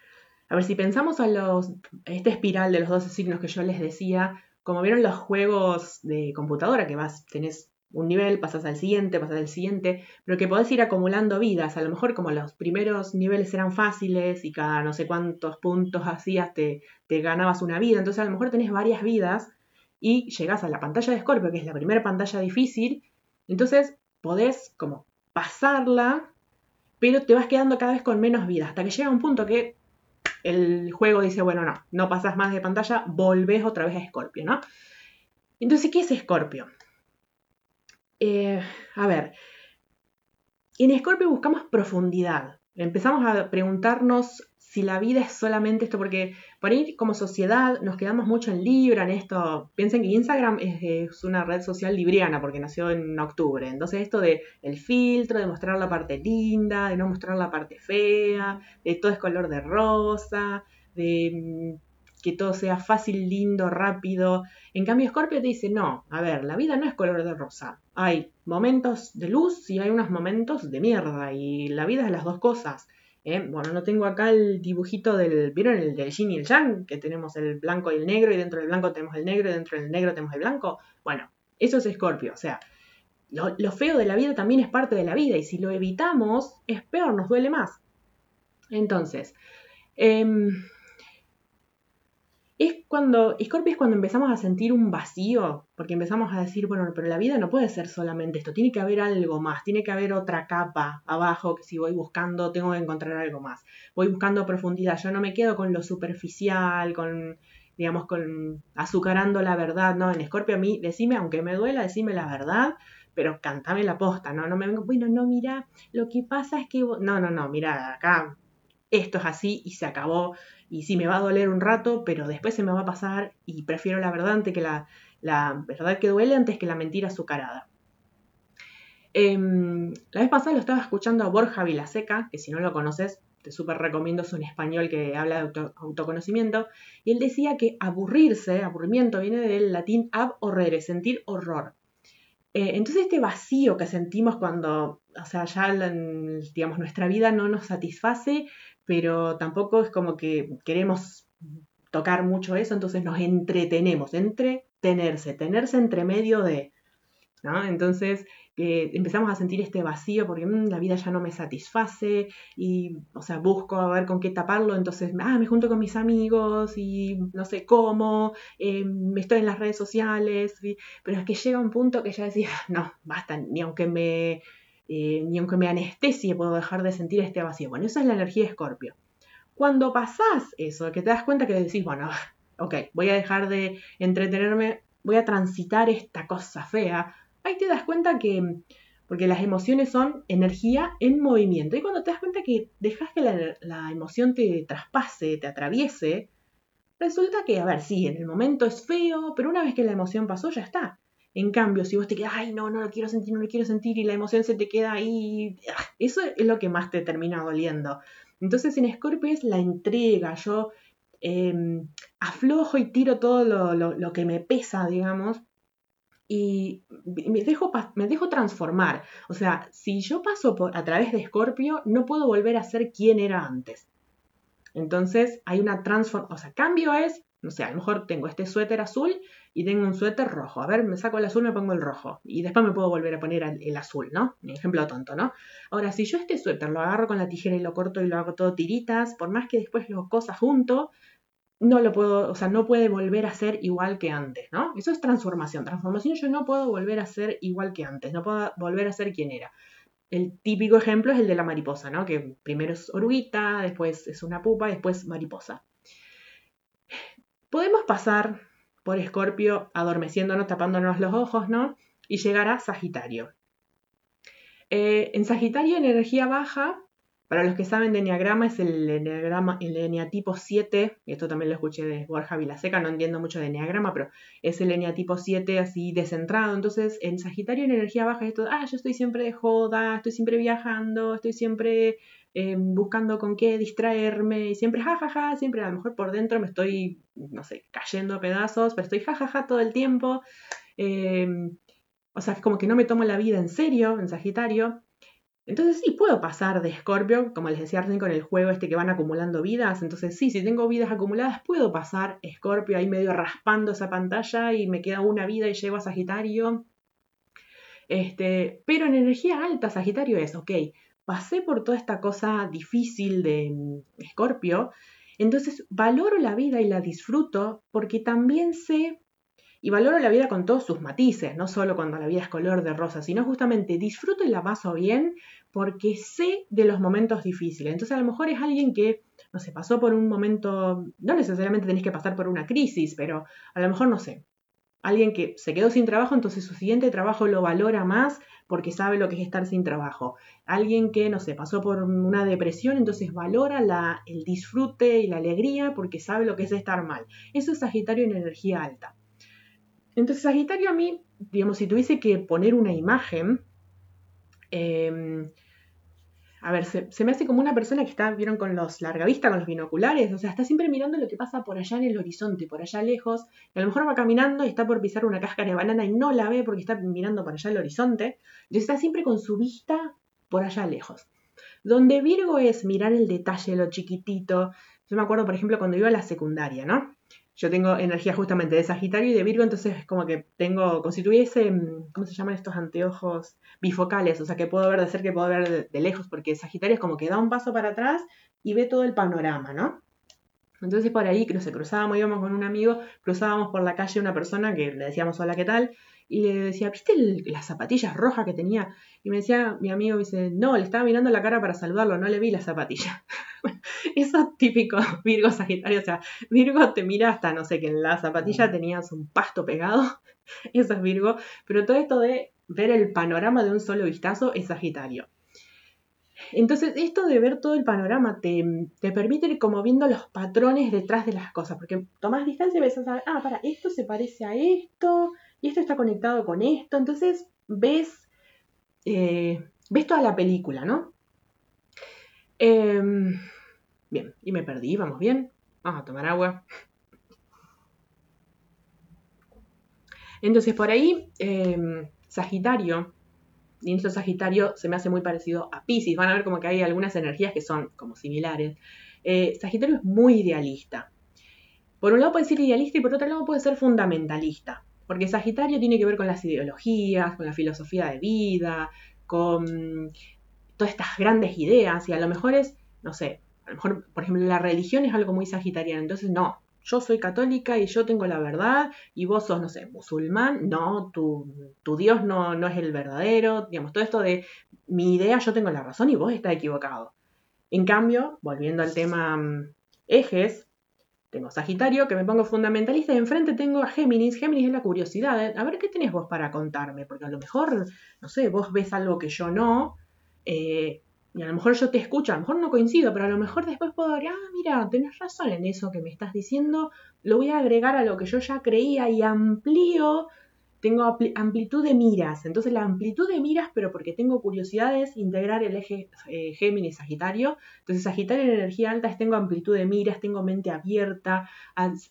a ver, si pensamos a los, esta espiral de los 12 signos que yo les decía, como vieron los juegos de computadora, que vas, tenés un nivel, pasas al siguiente, pasas al siguiente, pero que podés ir acumulando vidas. A lo mejor como los primeros niveles eran fáciles y cada no sé cuántos puntos hacías te, te ganabas una vida, entonces a lo mejor tenés varias vidas y llegás a la pantalla de Scorpio, que es la primera pantalla difícil, entonces podés como pasarla pero te vas quedando cada vez con menos vida, hasta que llega un punto que el juego dice, bueno, no, no pasas más de pantalla, volvés otra vez a Scorpio, ¿no? Entonces, ¿qué es Scorpio? Eh, a ver, en Scorpio buscamos profundidad. Empezamos a preguntarnos si la vida es solamente esto, porque por ahí como sociedad nos quedamos mucho en Libra, en esto. Piensen que Instagram es, una red social libriana porque nació en octubre. Entonces esto de el filtro, de mostrar la parte linda, de no mostrar la parte fea, de todo es color de rosa, de mm, que todo sea fácil, lindo, rápido. En cambio Scorpio te dice, no, a ver, la vida no es color de rosa. Hay momentos de luz y hay unos momentos de mierda y la vida es las dos cosas. ¿eh? Bueno, no tengo acá el dibujito del, ¿vieron el del yin y el yang? Que tenemos el blanco y el negro y dentro del blanco tenemos el negro y dentro del negro tenemos el blanco. Bueno, eso es Escorpio, o sea, lo, feo de la vida también es parte de la vida y si lo evitamos es peor, nos duele más. Entonces, eh, es cuando, Scorpio es cuando empezamos a sentir un vacío, porque empezamos a decir, bueno, pero la vida no puede ser solamente esto, tiene que haber algo más, tiene que haber otra capa abajo que si voy buscando tengo que encontrar algo más. Voy buscando profundidad, yo no me quedo con lo superficial, con, digamos, con azucarando la verdad, ¿no? En Scorpio a mí, decime, aunque me duela, decime la verdad, pero cantame la posta, ¿no? No me vengo, bueno, no, mira, lo que pasa es que, no, no, no, mira, acá esto es así y se acabó y sí me va a doler un rato, pero después se me va a pasar y prefiero la verdad antes que la, verdad que duele antes que la mentira azucarada. Em, la vez pasada lo estaba escuchando a Borja Vilaseca, que si no lo conoces, te súper recomiendo, es un español que habla de autoconocimiento, y él decía que aburrirse, aburrimiento, viene del latín ab horrere, sentir horror. Eh, entonces este vacío que sentimos cuando, o sea, ya digamos, nuestra vida no nos satisface, pero tampoco es como que queremos tocar mucho eso, entonces nos entretenemos, entretenerse, tenerse entre medio de, ¿no? Entonces, que empezamos a sentir este vacío porque mm, la vida ya no me satisface y, o sea, busco a ver con qué taparlo, entonces, ah, me junto con mis amigos y no sé cómo, eh, me estoy en las redes sociales, pero es que llega un punto que ya decía, no, basta, ni aunque me... Eh, ni aunque me anestesie puedo dejar de sentir este vacío. Bueno, esa es la energía de Escorpio. Cuando pasás eso, que te das cuenta que decís, bueno, ok, voy a dejar de entretenerme, voy a transitar esta cosa fea, ahí te das cuenta que, porque las emociones son energía en movimiento, y cuando te das cuenta que dejas que la, emoción te traspase, te atraviese, resulta que, a ver, sí, en el momento es feo, pero una vez que la emoción pasó, ya está. En cambio, si vos te quedas, ay, no, no lo quiero sentir, no lo quiero sentir, y la emoción se te queda ahí, ah, eso es lo que más te termina doliendo. Entonces en Scorpio es la entrega, yo em, aflojo y tiro todo lo, que me pesa, digamos, y me dejo, transformar. O sea, si yo paso por, a través de Escorpio, no puedo volver a ser quien era antes. Entonces hay una transformación, o sea, cambio es, no sé, a lo mejor tengo este suéter azul y tengo un suéter rojo. A ver, me saco el azul, me pongo el rojo. Y después me puedo volver a poner el azul, ¿no? Mi ejemplo tonto, ¿no? Ahora, si yo este suéter lo agarro con la tijera y lo corto y lo hago todo tiritas, por más que después lo cosas junto, no lo puedo, o sea, no puede volver a ser igual que antes, ¿no? Eso es transformación. Transformación yo no puedo volver a ser igual que antes, no puedo volver a ser quien era. El típico ejemplo es el de la mariposa, ¿no? Que primero es oruguita, después es una pupa, después mariposa. Podemos pasar por Escorpio adormeciéndonos, tapándonos los ojos, ¿no? Y llegar a Sagitario. Eh, en Sagitario, en energía baja, para los que saben de Enneagrama, es el, enneagrama, el Enneatipo 7, y esto también lo escuché de Borja Vilaseca, no entiendo mucho de Enneagrama, pero es el Enneatipo 7 así descentrado. Entonces, en Sagitario, en energía baja, es todo, ah, yo estoy siempre de joda, estoy siempre viajando, estoy siempre em, buscando con qué distraerme, y siempre jajaja, siempre a lo mejor por dentro me estoy, no sé, cayendo a pedazos, pero estoy jajaja todo el tiempo. Em, o sea, es como que no me tomo la vida en serio en Sagitario. Entonces sí, puedo pasar de Scorpio, como les decía recién con el juego este que van acumulando vidas. Entonces sí, si tengo vidas acumuladas, puedo pasar Scorpio ahí medio raspando esa pantalla y me queda una vida y llego a Sagitario. Este, pero en energía alta, Sagitario es, ok, pasé por toda esta cosa difícil de Scorpio, entonces valoro la vida y la disfruto porque también sé y valoro la vida con todos sus matices, no solo cuando la vida es color de rosa, sino justamente disfruto y la paso bien porque sé de los momentos difíciles. Entonces a lo mejor es alguien que, no sé, pasó por un momento, no necesariamente tenéis que pasar por una crisis, pero a lo mejor, no sé, alguien que se quedó sin trabajo, entonces su siguiente trabajo lo valora más porque sabe lo que es estar sin trabajo. Alguien que, no sé, pasó por una depresión, entonces valora la, el disfrute y la alegría porque sabe lo que es estar mal. Eso es Sagitario en energía alta. Entonces, Sagitario a mí, digamos, si tuviese que poner una imagen, em, a ver, se, me hace como una persona que está, vieron, con los largavista, con los binoculares, o sea, está siempre mirando lo que pasa por allá en el horizonte, por allá lejos, y a lo mejor va caminando y está por pisar una cáscara de banana y no la ve porque está mirando por allá el horizonte, entonces está siempre con su vista por allá lejos. Donde Virgo es mirar el detalle, lo chiquitito. Yo me acuerdo, por ejemplo, cuando iba a la secundaria, ¿no? Yo tengo energía justamente de Sagitario y de Virgo, entonces es como que tengo, como si tuviese, mm, ¿cómo se llaman estos anteojos bifocales? O sea, que puedo ver de cerca y puedo ver de, lejos, porque Sagitario es como que da un paso para atrás y ve todo el panorama, ¿no? Entonces por ahí, no sé, cruzábamos, íbamos con un amigo, cruzábamos por la calle una persona que le decíamos hola, ¿qué tal? Y le decía, ¿viste las zapatillas rojas que tenía? Y me decía, mi amigo dice, no, le estaba mirando la cara para saludarlo, no le vi las zapatillas. Eso es típico Virgo Sagitario, o sea, Virgo te mira hasta, no sé, que en la zapatilla tenías un pasto pegado, eso es Virgo, pero todo esto de ver el panorama de un solo vistazo es Sagitario. Entonces, esto de ver todo el panorama te, te, permite ir como viendo los patrones detrás de las cosas, porque tomás distancia y ves a saber, ah, para, esto se parece a esto, y esto está conectado con esto, entonces ves, eh, ves toda la película, ¿no? Em, bien, y me perdí, vamos bien, vamos a tomar agua. Entonces por ahí, em, Sagitario, y Sagitario se me hace muy parecido a Pisces, van a ver como que hay algunas energías que son como similares. Eh, Sagitario es muy idealista. Por un lado puede ser idealista y por otro lado puede ser fundamentalista. Porque Sagitario tiene que ver con las ideologías, con la filosofía de vida, con todas estas grandes ideas y a lo mejor es, no sé, a lo mejor, por ejemplo, la religión es algo muy sagitariano, entonces no, yo soy católica y yo tengo la verdad y vos sos, no sé, musulmán, no, tu, tu Dios no, no es el verdadero, digamos, todo esto de mi idea, yo tengo la razón y vos estás equivocado. En cambio, volviendo al tema mm, ejes, tengo Sagitario, que me pongo fundamentalista, y enfrente tengo a Géminis. Géminis es la curiosidad. A ver qué tenés vos para contarme, porque a lo mejor, no sé, vos ves algo que yo no, eh, y a lo mejor yo te escucho, a lo mejor no coincido, pero a lo mejor después puedo decir, ah, mira, tenés razón en eso que me estás diciendo, lo voy a agregar a lo que yo ya creía y amplío, tengo amplitud de miras. Entonces la amplitud de miras, pero porque tengo curiosidad es integrar el eje eh, Géminis-Sagitario. Entonces Sagitario en energía alta es tengo amplitud de miras, tengo mente abierta,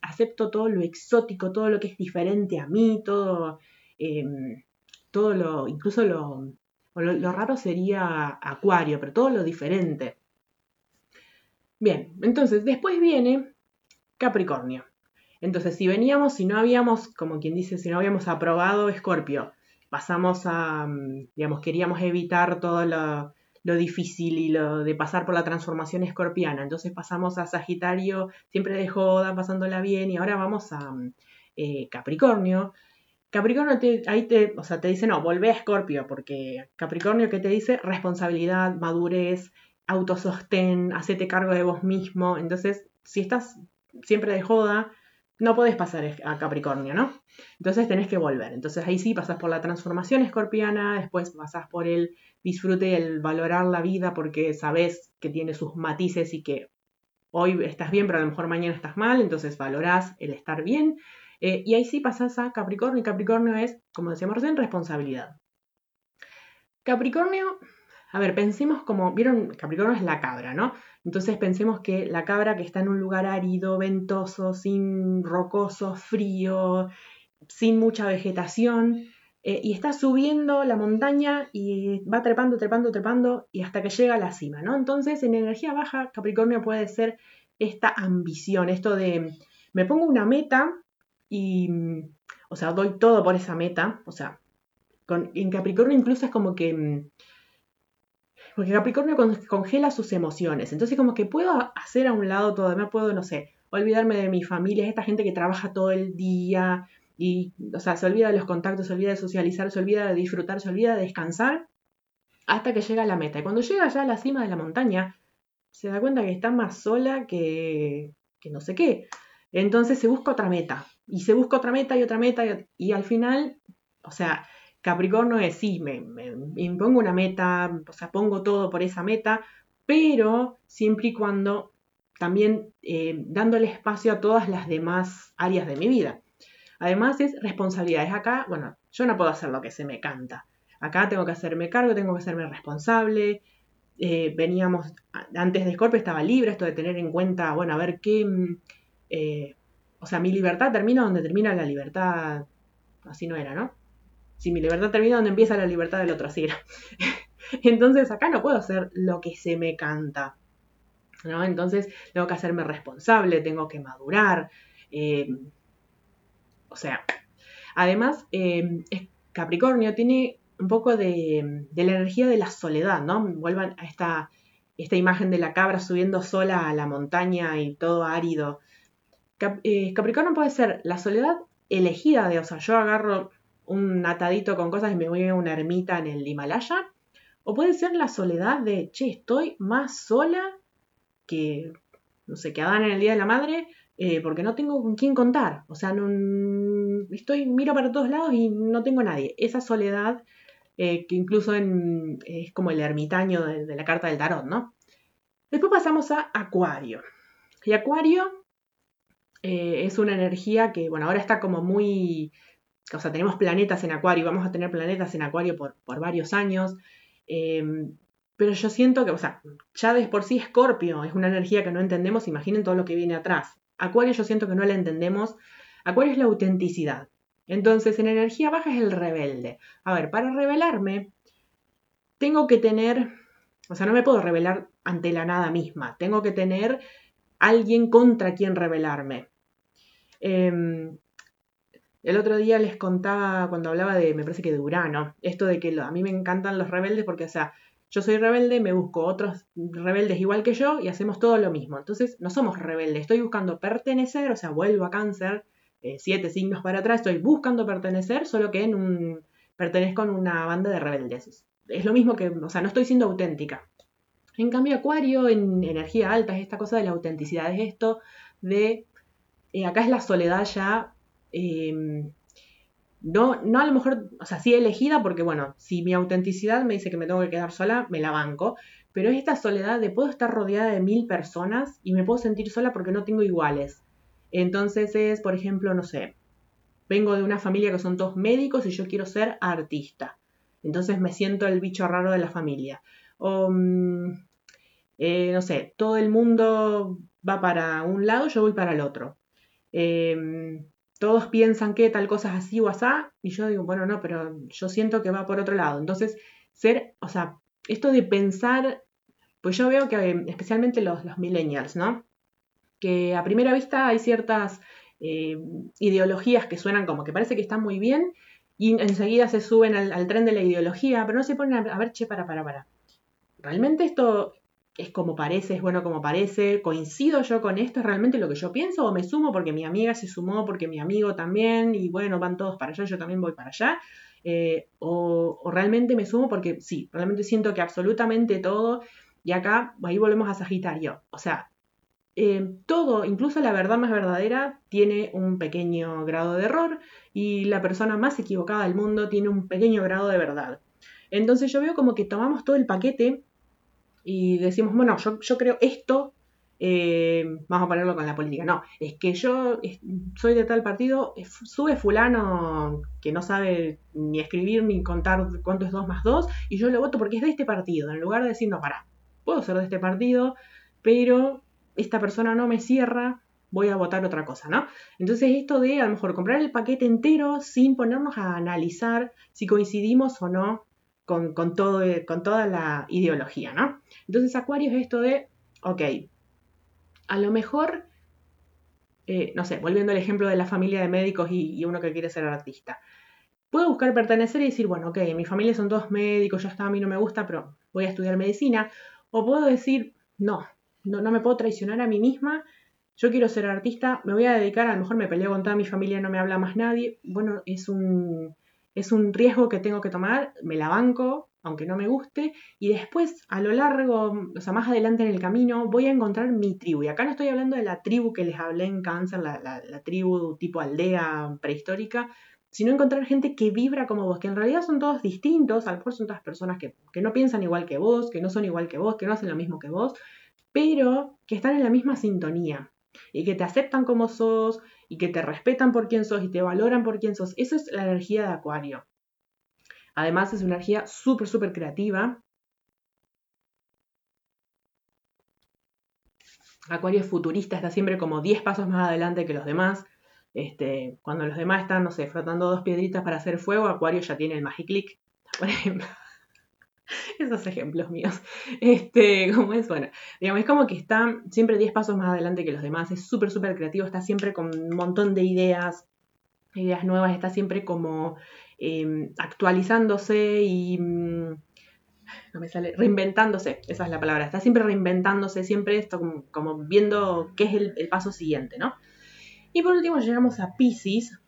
acepto todo lo exótico, todo lo que es diferente a mí, todo, em, todo lo, incluso lo, lo, raro sería Acuario, pero todo lo diferente. Bien, entonces después viene Capricornio. Entonces, si veníamos, si no habíamos, como quien dice, si no habíamos aprobado Escorpio, pasamos a, mm, digamos, queríamos evitar todo lo, difícil y lo de pasar por la transformación escorpiana. Entonces pasamos a Sagitario, siempre de joda, pasándola bien, y ahora vamos a mm, eh, Capricornio, Capricornio ahí te, o sea, te dice, no, volvé a Escorpio, porque Capricornio que te dice responsabilidad, madurez, autosostén, hacete cargo de vos mismo. Entonces, si estás siempre de joda, no podés pasar a Capricornio, ¿no? Entonces tenés que volver. Entonces ahí sí pasas por la transformación escorpiana, después pasas por el disfrute, el valorar la vida porque sabes que tiene sus matices y que hoy estás bien, pero a lo mejor mañana estás mal, entonces valorás el estar bien eh, y ahí sí pasas a Capricornio, y Capricornio es, como decíamos recién, responsabilidad. Capricornio, a ver, pensemos como, vieron, Capricornio es la cabra, ¿no? Entonces pensemos que la cabra que está en un lugar árido, ventoso, sin rocoso, frío, sin mucha vegetación, eh, y está subiendo la montaña y va trepando, trepando, trepando, y hasta que llega a la cima, ¿no? Entonces, en energía baja, Capricornio puede ser esta ambición, esto de, me pongo una meta y, mm, o sea, doy todo por esa meta. O sea, en Capricornio incluso es como que... Porque Capricornio congela sus emociones. Entonces como que puedo hacer a un lado todo. Me puedo, no sé, olvidarme de mi familia, esta gente que trabaja todo el día y, o sea, se olvida de los contactos, se olvida de socializar, se olvida de disfrutar, se olvida de descansar hasta que llega a la meta. Y cuando llega ya a la cima de la montaña, se da cuenta que está más sola que, que no sé qué. Entonces se busca otra meta y se busca otra meta y otra meta y, al final, o sea, Capricornio es sí, me, impongo una meta, o sea, pongo todo por esa meta, pero siempre y cuando también eh, dándole espacio a todas las demás áreas de mi vida. Además es responsabilidades. Acá, bueno, yo no puedo hacer lo que se me canta. Acá tengo que hacerme cargo, tengo que hacerme responsable. Eh, veníamos, antes de Scorpio estaba libre, esto de tener en cuenta, bueno, a ver qué, mm, eh, o sea, mi libertad termina donde termina la libertad, así no era, ¿no? Si mi libertad termina donde empieza la libertad del otro, así. Entonces acá no puedo hacer lo que se me canta, ¿no? Entonces tengo que hacerme responsable, tengo que madurar. Eh, o sea, además, eh, Capricornio tiene un poco de, la energía de la soledad, ¿no? Vuelvan a esta, esta imagen de la cabra subiendo sola a la montaña y todo árido. Eh, Capricornio puede ser la soledad elegida de, o sea, yo agarro un atadito con cosas y me voy a una ermita en el Himalaya, o puede ser la soledad de, che, estoy más sola que, no sé, que Adán en el Día de la Madre, eh, porque no tengo con quién contar. O sea, no, estoy, miro para todos lados y no tengo nadie. Esa soledad, eh, que incluso es como el ermitaño de, la carta del tarot, ¿no? Después pasamos a Acuario. Y Acuario eh, es una energía que, bueno, ahora está como muy, o sea, tenemos planetas en Acuario, vamos a tener planetas en Acuario por, varios años, em, pero yo siento que, o sea, ya de por sí Escorpio es una energía que no entendemos, imaginen todo lo que viene atrás. Acuario yo siento que no la entendemos. Acuario es la autenticidad. Entonces, en energía baja es el rebelde. A ver, para rebelarme, tengo que tener, o sea, no me puedo rebelar ante la nada misma, tengo que tener alguien contra quien rebelarme. Em, el otro día les contaba cuando hablaba de, me parece que de Urano, esto de que a mí me encantan los rebeldes porque, o sea, yo soy rebelde, me busco otros rebeldes igual que yo y hacemos todo lo mismo. Entonces, no somos rebeldes, estoy buscando pertenecer, o sea, vuelvo a cáncer, eh, siete signos para atrás, estoy buscando pertenecer, solo que en un, pertenezco a una banda de rebeldes. Es lo mismo que, o sea, no estoy siendo auténtica. En cambio, Acuario en energía alta es esta cosa de la autenticidad, es esto de, eh, acá es la soledad ya, em, no, no a lo mejor, o sea, sí elegida porque, bueno, si mi autenticidad me dice que me tengo que quedar sola, me la banco, pero es esta soledad de puedo estar rodeada de mil personas y me puedo sentir sola porque no tengo iguales. Entonces es, por ejemplo, no sé, vengo de una familia que son todos médicos y yo quiero ser artista. Entonces me siento el bicho raro de la familia. O, mm, eh, no sé, todo el mundo va para un lado, yo voy para el otro. Em, todos piensan que tal cosa es así o asá, y yo digo, bueno, no, pero yo siento que va por otro lado. Entonces, ser, o sea, esto de pensar, pues yo veo que especialmente los, millennials, ¿no? que a primera vista hay ciertas eh, ideologías que suenan como que parece que están muy bien y enseguida se suben al, tren de la ideología, pero no se ponen a, ver, che, para, para, para. ¿Realmente esto es como parece, es bueno como parece? ¿Coincido yo con esto? ¿Es realmente lo que yo pienso? ¿O me sumo porque mi amiga se sumó, porque mi amigo también? Y bueno, van todos para allá, yo también voy para allá. Eh, o, realmente me sumo porque sí, realmente siento que absolutamente todo, y acá ahí volvemos a Sagitario, o sea, eh, todo, incluso la verdad más verdadera, tiene un pequeño grado de error y la persona más equivocada del mundo tiene un pequeño grado de verdad. Entonces yo veo como que tomamos todo el paquete y decimos, bueno, yo, creo esto, eh, vamos a ponerlo con la política. No, es que yo soy de tal partido, sube fulano que no sabe ni escribir ni contar cuánto es 2 más 2 y yo lo voto porque es de este partido, en lugar de decir, no, para, puedo ser de este partido, pero esta persona no me cierra, voy a votar otra cosa, ¿no? Entonces esto de a lo mejor comprar el paquete entero sin ponernos a analizar si coincidimos o no con, todo, con toda la ideología, ¿no? Entonces Acuario es esto de, ok, a lo mejor, eh, no sé, volviendo al ejemplo de la familia de médicos y, uno que quiere ser artista. Puedo buscar pertenecer y decir, bueno, ok, mi familia son todos médicos, ya está, a mí no me gusta, pero voy a estudiar medicina. O puedo decir, no, no, me puedo traicionar a mí misma, yo quiero ser artista, me voy a dedicar, a lo mejor me peleo con toda mi familia, no me habla más nadie, bueno, es un, es un riesgo que tengo que tomar, me la banco, aunque no me guste, y después a lo largo, o sea, más adelante en el camino, voy a encontrar mi tribu. Y acá no estoy hablando de la tribu que les hablé en cáncer, la, la tribu tipo aldea prehistórica, sino encontrar gente que vibra como vos, que en realidad son todos distintos, a lo mejor son todas personas que, que no piensan igual que vos, que no son igual que vos, que no hacen lo mismo que vos, pero que están en la misma sintonía y que te aceptan como sos y que te respetan por quién sos y te valoran por quién sos. Esa es la energía de Acuario. Además es una energía súper, súper creativa. Acuario es futurista, está siempre como 10 pasos más adelante que los demás. Este, cuando los demás están, no sé, frotando dos piedritas para hacer fuego, Acuario ya tiene el Magic Click, por ejemplo. esos ejemplos míos. Este, como es, bueno, digamos, es como que está siempre 10 pasos más adelante que los demás, es súper, súper creativo, está siempre con un montón de ideas, ideas nuevas, está siempre como em, actualizándose y... Mm, no me sale, reinventándose, esa es la palabra, está siempre reinventándose, siempre esto como, viendo qué es el, el, paso siguiente, ¿no? Y por último llegamos a Pisces,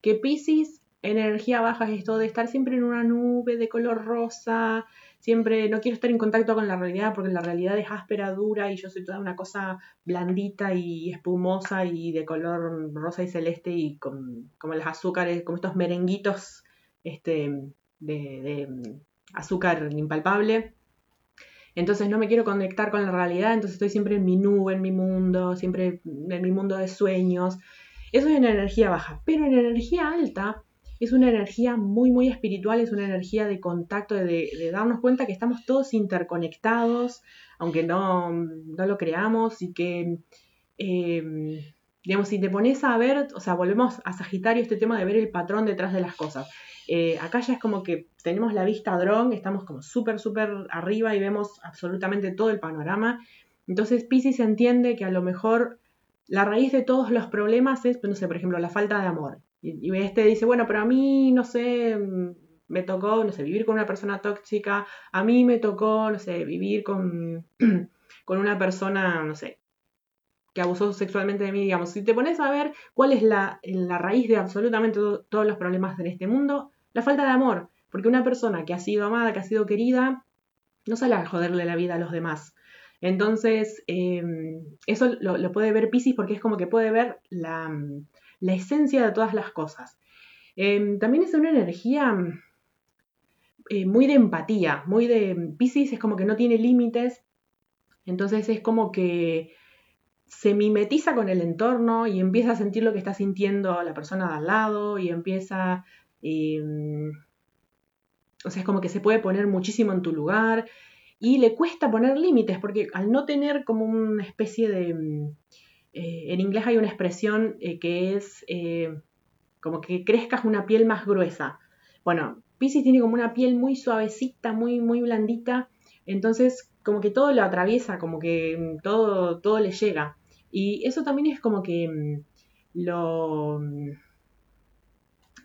que Pisces energía baja es esto de estar siempre en una nube de color rosa, siempre no quiero estar en contacto con la realidad porque la realidad es áspera, dura y yo soy toda una cosa blandita y espumosa y de color rosa y celeste y con, como los azúcares, como estos merenguitos este, de, azúcar impalpable. Entonces no me quiero conectar con la realidad, entonces estoy siempre en mi nube, en mi mundo, siempre en mi mundo de sueños. Eso es en energía baja, pero en energía alta es una energía muy, muy espiritual, es una energía de contacto, de, darnos cuenta que estamos todos interconectados, aunque no, lo creamos, y que, em, digamos, si te pones a ver, o sea, volvemos a Sagitario este tema de ver el patrón detrás de las cosas. Eh, acá ya es como que tenemos la vista dron, estamos como súper, súper arriba y vemos absolutamente todo el panorama. Entonces Pisces entiende que a lo mejor la raíz de todos los problemas es, no sé, por ejemplo, la falta de amor. Y, este dice, bueno, pero a mí, no sé, me tocó, no sé, vivir con una persona tóxica, a mí me tocó, no sé, vivir con, con una persona, no sé, que abusó sexualmente de mí, digamos. Si te pones a ver cuál es la, la raíz de absolutamente todos los problemas en este mundo, la falta de amor. Porque una persona que ha sido amada, que ha sido querida, no sale a joderle la vida a los demás. Entonces, em, eso lo, puede ver Pisces porque es como que puede ver la, esencia de todas las cosas. Em, también es una energía eh, muy de empatía, muy de... Pisces es como que no tiene límites, entonces es como que se mimetiza con el entorno y empieza a sentir lo que está sintiendo la persona de al lado y empieza... Em, o sea, es como que se puede poner muchísimo en tu lugar y le cuesta poner límites porque al no tener como una especie de... Mm, eh, en inglés hay una expresión eh, que es eh, como que crezcas una piel más gruesa. Bueno, Pisces tiene como una piel muy suavecita, muy, muy blandita, entonces como que todo lo atraviesa, como que mm, todo, todo le llega. Y eso también es como que mm, lo...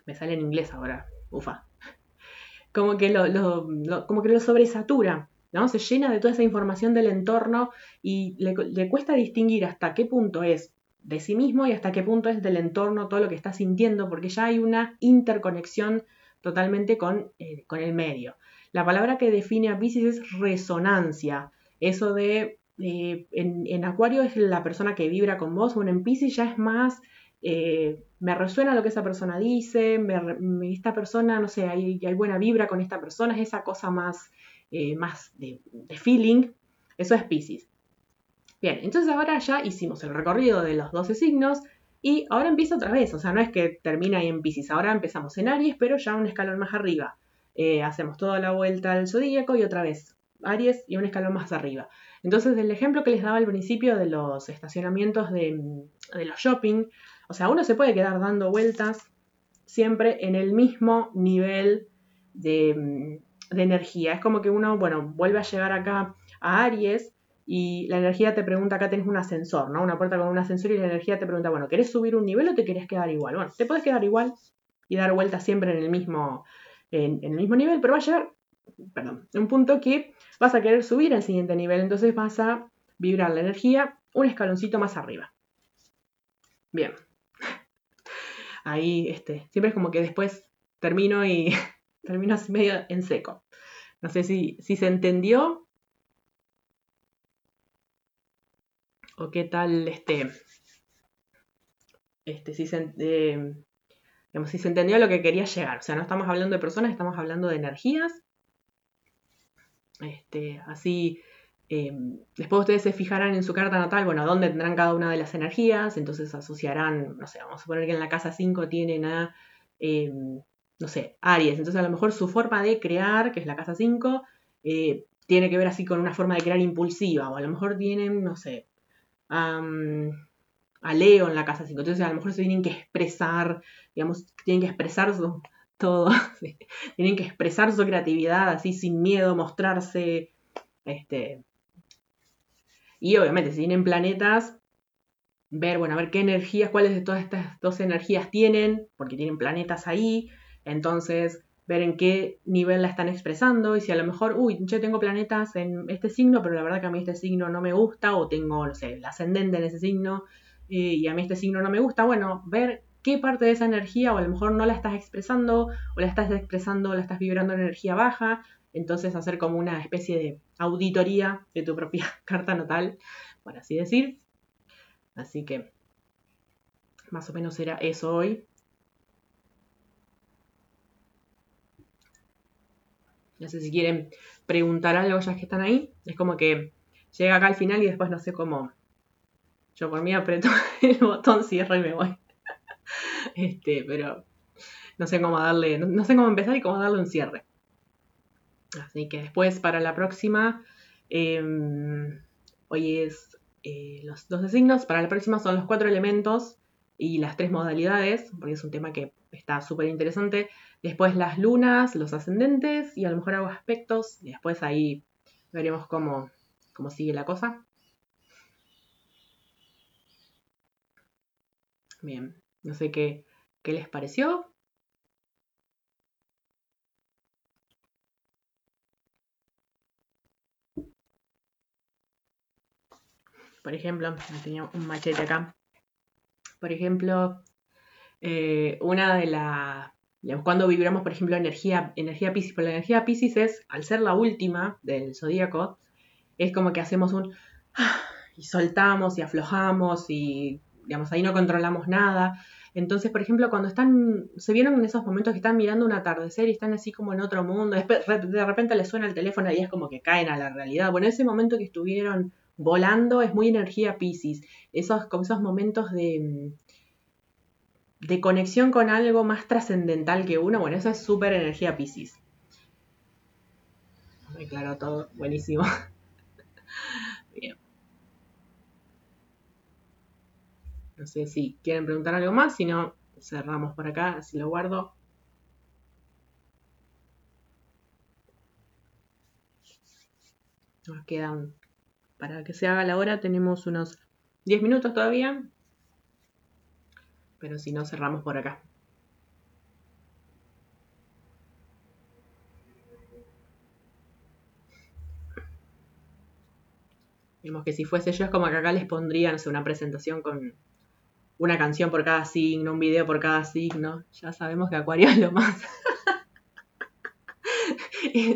Me sale en inglés ahora, ufa como que lo, como que lo sobresatura, Se llena de toda esa información del entorno y le, cuesta distinguir hasta qué punto es de sí mismo y hasta qué punto es del entorno, todo lo que está sintiendo, porque ya hay una interconexión totalmente con, eh, con el medio. La palabra que define a Pisces es resonancia. Eso de, eh, en, Acuario es la persona que vibra con vos, bueno, en Pisces ya es más eh, me resuena lo que esa persona dice, esta persona, no sé, hay, hay, buena vibra con esta persona, es esa cosa más, eh, más de, feeling, eso es Pisces. Bien, entonces ahora ya hicimos el recorrido de los 12 signos y ahora empieza otra vez, o sea, no es que termina ahí en Pisces, ahora empezamos en Aries, pero ya un escalón más arriba. Eh, hacemos toda la vuelta al zodíaco y otra vez Aries y un escalón más arriba. Entonces, el ejemplo que les daba al principio de los estacionamientos de, de los shopping, o sea, uno se puede quedar dando vueltas siempre en el mismo nivel de, energía. Es como que uno, bueno, vuelve a llegar acá a Aries y la energía te pregunta, acá tenés un ascensor, ¿no? Una puerta con un ascensor y la energía te pregunta, bueno, ¿querés subir un nivel o te querés quedar igual? Bueno, te puedes quedar igual y dar vueltas siempre en el mismo, en, el mismo nivel, pero va a llegar, perdón, un punto que vas a querer subir al siguiente nivel, entonces vas a vibrar la energía un escaloncito más arriba. Bien, ahí este, siempre es como que después termino y termino así medio en seco. No sé si, si se entendió o qué tal este, este si, se, eh, si se entendió lo que quería llegar. O sea, no estamos hablando de personas, estamos hablando de energías. Este, así Em, después ustedes se fijarán en su carta natal, bueno, dónde tendrán cada una de las energías, entonces asociarán, no sé, vamos a poner que en la casa 5 tienen a, em, no sé, Aries, entonces a lo mejor su forma de crear, que es la casa 5, eh, tiene que ver así con una forma de crear impulsiva, o a lo mejor tienen, no sé, a Leo en la casa 5, entonces a lo mejor se tienen que expresar, digamos, tienen que expresar todo, tienen que expresar su creatividad así sin miedo, mostrarse, este, y obviamente, si tienen planetas, ver, bueno, a ver qué energías, cuáles de todas estas dos energías tienen, porque tienen planetas ahí. Entonces, ver en qué nivel la están expresando y si a lo mejor, uy, yo tengo planetas en este signo, pero la verdad que a mí este signo no me gusta, o tengo, no sé, el ascendente en ese signo eh, y a mí este signo no me gusta, bueno, ver qué parte de esa energía o a lo mejor no la estás expresando o la estás expresando, la estás vibrando en energía baja, entonces hacer como una especie de auditoría de tu propia carta natal, por así decir. Así que más o menos era eso hoy. No sé si quieren preguntar algo ya que están ahí. Es como que llega acá al final y después no sé cómo. Yo por mí aprieto el botón cierre y me voy. Este, pero no sé cómo darle, no sé cómo empezar y cómo darle un cierre. Así que después para la próxima, em, hoy es eh, los 12 signos, para la próxima son los cuatro elementos y las tres modalidades, porque es un tema que está súper interesante. Después las lunas, los ascendentes y a lo mejor hago aspectos y después ahí veremos cómo, cómo sigue la cosa. Bien, no sé qué, qué les pareció. Por ejemplo, tenía un machete acá. Por ejemplo, eh, una de las cuando vibramos, por ejemplo, energía, energía Pisces, pero la energía Pisces es, al ser la última del zodíaco, es como que hacemos un y soltamos y aflojamos y digamos ahí no controlamos nada. Entonces, por ejemplo, cuando están, se vieron en esos momentos que están mirando un atardecer y están así como en otro mundo, de repente les suena el teléfono y es como que caen a la realidad. Bueno, ese momento que estuvieron volando es muy energía Pisces. Esos, como esos momentos de, de conexión con algo más trascendental que uno, bueno, eso es súper energía Pisces. Me claro todo, buenísimo. Bien. No sé si quieren preguntar algo más, si no, cerramos por acá, así lo guardo. Nos quedan, para que se haga la hora, tenemos unos 10 minutos todavía. Pero si no, cerramos por acá. Vemos que si fuese yo es como que acá les pondría, no sé, una presentación con una canción por cada signo, un video por cada signo. Ya sabemos que Acuario es lo más.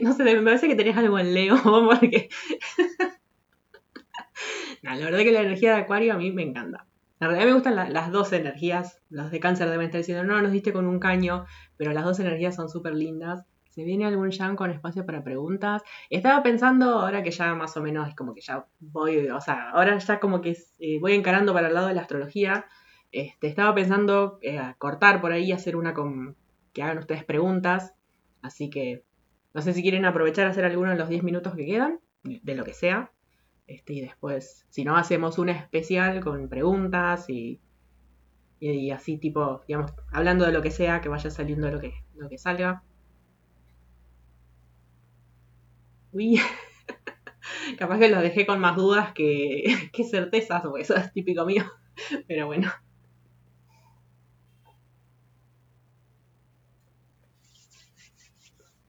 no sé, me parece que tenés algo en Leo, porque. la verdad que la energía de Acuario a mí me encanta. La verdad me gustan las dos energías. Los de cáncer deben estar diciendo, no, nos diste con un caño, pero las dos energías son súper lindas. ¿Se viene algún Jan con espacio para preguntas? Estaba pensando, ahora que ya más o menos es como que ya voy, o sea, ahora ya como que eh, voy encarando para el lado de la astrología. Este, estaba pensando eh, cortar por ahí, hacer una con que hagan ustedes preguntas. Así que no sé si quieren aprovechar a hacer alguno en los 10 minutos que quedan, de lo que sea. Este, y después, si no, hacemos un especial con preguntas y, y, así tipo, digamos, hablando de lo que sea, que vaya saliendo lo que, lo que salga. Uy, capaz que lo dejé con más dudas que, que certezas, porque eso es típico mío, pero bueno.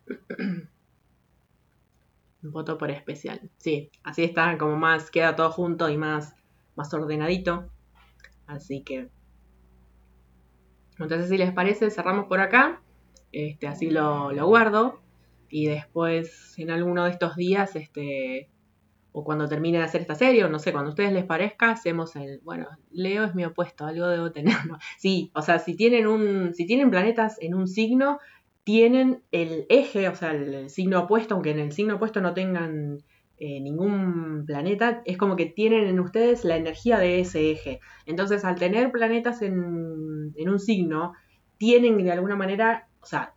voto por especial. Sí, así está como más, queda todo junto y más, más ordenadito. Así que. Entonces, si les parece, cerramos por acá. Este, así lo, lo guardo. Y después, en alguno de estos días, este, o cuando termine de hacer esta serie, o no sé, cuando a ustedes les parezca, hacemos el, bueno, Leo es mi opuesto, algo debo tener. Sí, o sea, si tienen un, si tienen planetas en un signo, tienen el eje, o sea, el, signo opuesto, aunque en el signo opuesto no tengan eh, ningún planeta, es como que tienen en ustedes la energía de ese eje. Entonces, al tener planetas en, un signo, tienen de alguna manera, o sea,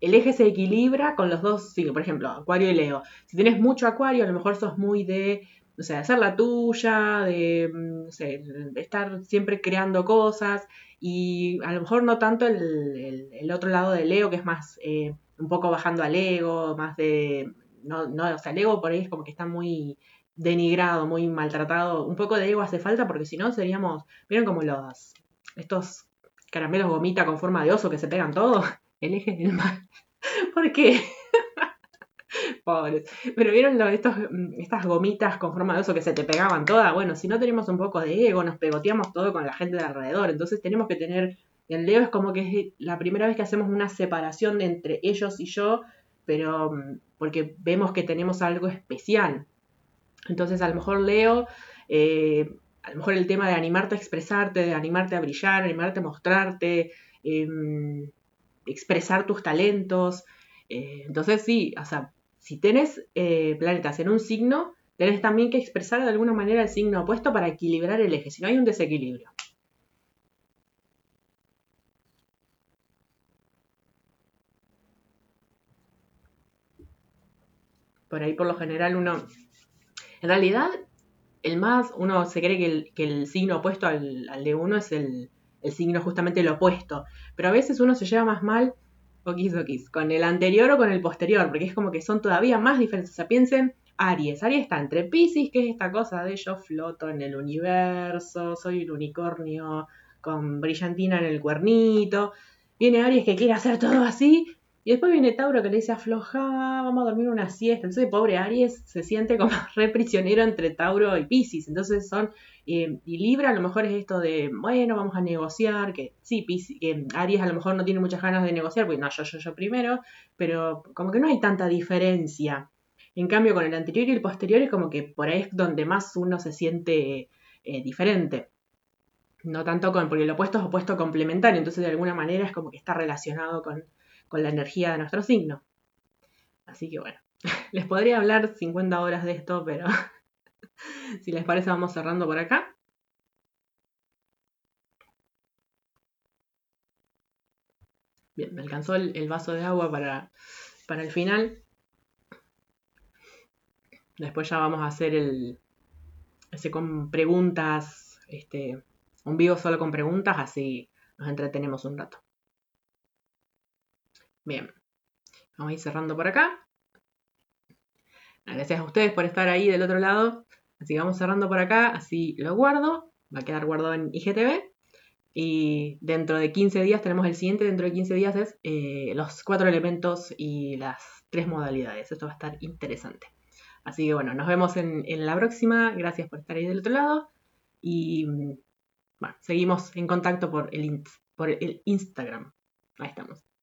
el eje se equilibra con los dos signos, por ejemplo, Acuario y Leo. Si tienes mucho Acuario, a lo mejor sos muy de, o sea, hacer la tuya, de, no sé, de estar siempre creando cosas y a lo mejor no tanto el, otro lado del ego, que es más eh, un poco bajando al ego, más de, no, no, o sea, el ego por ahí es como que está muy denigrado, muy maltratado. Un poco de ego hace falta porque si no seríamos, ¿vieron como los, estos caramelos gomita con forma de oso que se pegan todos? El eje del mal. ¿Por qué? Pobres. Pero vieron estos, mm, estas gomitas con forma de oso que se te pegaban todas. Bueno, si no tenemos un poco de ego, nos pegoteamos todo con la gente de alrededor. Entonces tenemos que tener. El Leo es como que es la primera vez que hacemos una separación entre ellos y yo, pero mm, porque vemos que tenemos algo especial. Entonces, a lo mejor Leo, eh, a lo mejor el tema de animarte a expresarte, de animarte a brillar, animarte a mostrarte, em, expresar tus talentos. Eh, entonces, sí, o sea, si tenés eh, planetas en un signo, tenés también que expresar de alguna manera el signo opuesto para equilibrar el eje, si no hay un desequilibrio. Por ahí por lo general uno, en realidad, el más, uno se cree que el, signo opuesto al, de uno es el, el signo justamente lo opuesto, pero a veces uno se lleva más mal con el anterior o con el posterior, porque es como que son todavía más diferentes. O sea, piensen Aries. Aries está entre Pisces, que es esta cosa de yo floto en el universo, soy un unicornio con brillantina en el cuernito. Viene Aries que quiere hacer todo así. Y después viene Tauro que le dice afloja, vamos a dormir una siesta. Entonces, pobre Aries se siente como re prisionero entre Tauro y Pisces. Entonces son. Eh, y Libra a lo mejor es esto de, bueno, vamos a negociar. Que sí, Pisces, Aries a lo mejor no tiene muchas ganas de negociar, porque no, yo, yo, yo primero. Pero como que no hay tanta diferencia. En cambio, con el anterior y el posterior es como que por ahí es donde más uno se siente eh, diferente. No tanto con, porque el opuesto es opuesto complementario, entonces de alguna manera es como que está relacionado con, la energía de nuestro signo. Así que bueno, les podría hablar 50 horas de esto, pero si les parece vamos cerrando por acá. Bien, me alcanzó el, vaso de agua para, para, el final. Después ya vamos a hacer el ese con preguntas, este, un vivo solo con preguntas, así nos entretenemos un rato. Bien, vamos a ir cerrando por acá. Gracias a ustedes por estar ahí del otro lado. Así vamos cerrando por acá, así lo guardo. Va a quedar guardado en IGTV. Y dentro de 15 días tenemos el siguiente, dentro de 15 días es eh, los cuatro elementos y las tres modalidades. Esto va a estar interesante. Así que bueno, nos vemos en, la próxima. Gracias por estar ahí del otro lado. Y bueno, seguimos en contacto por el, por el Instagram. Ahí estamos.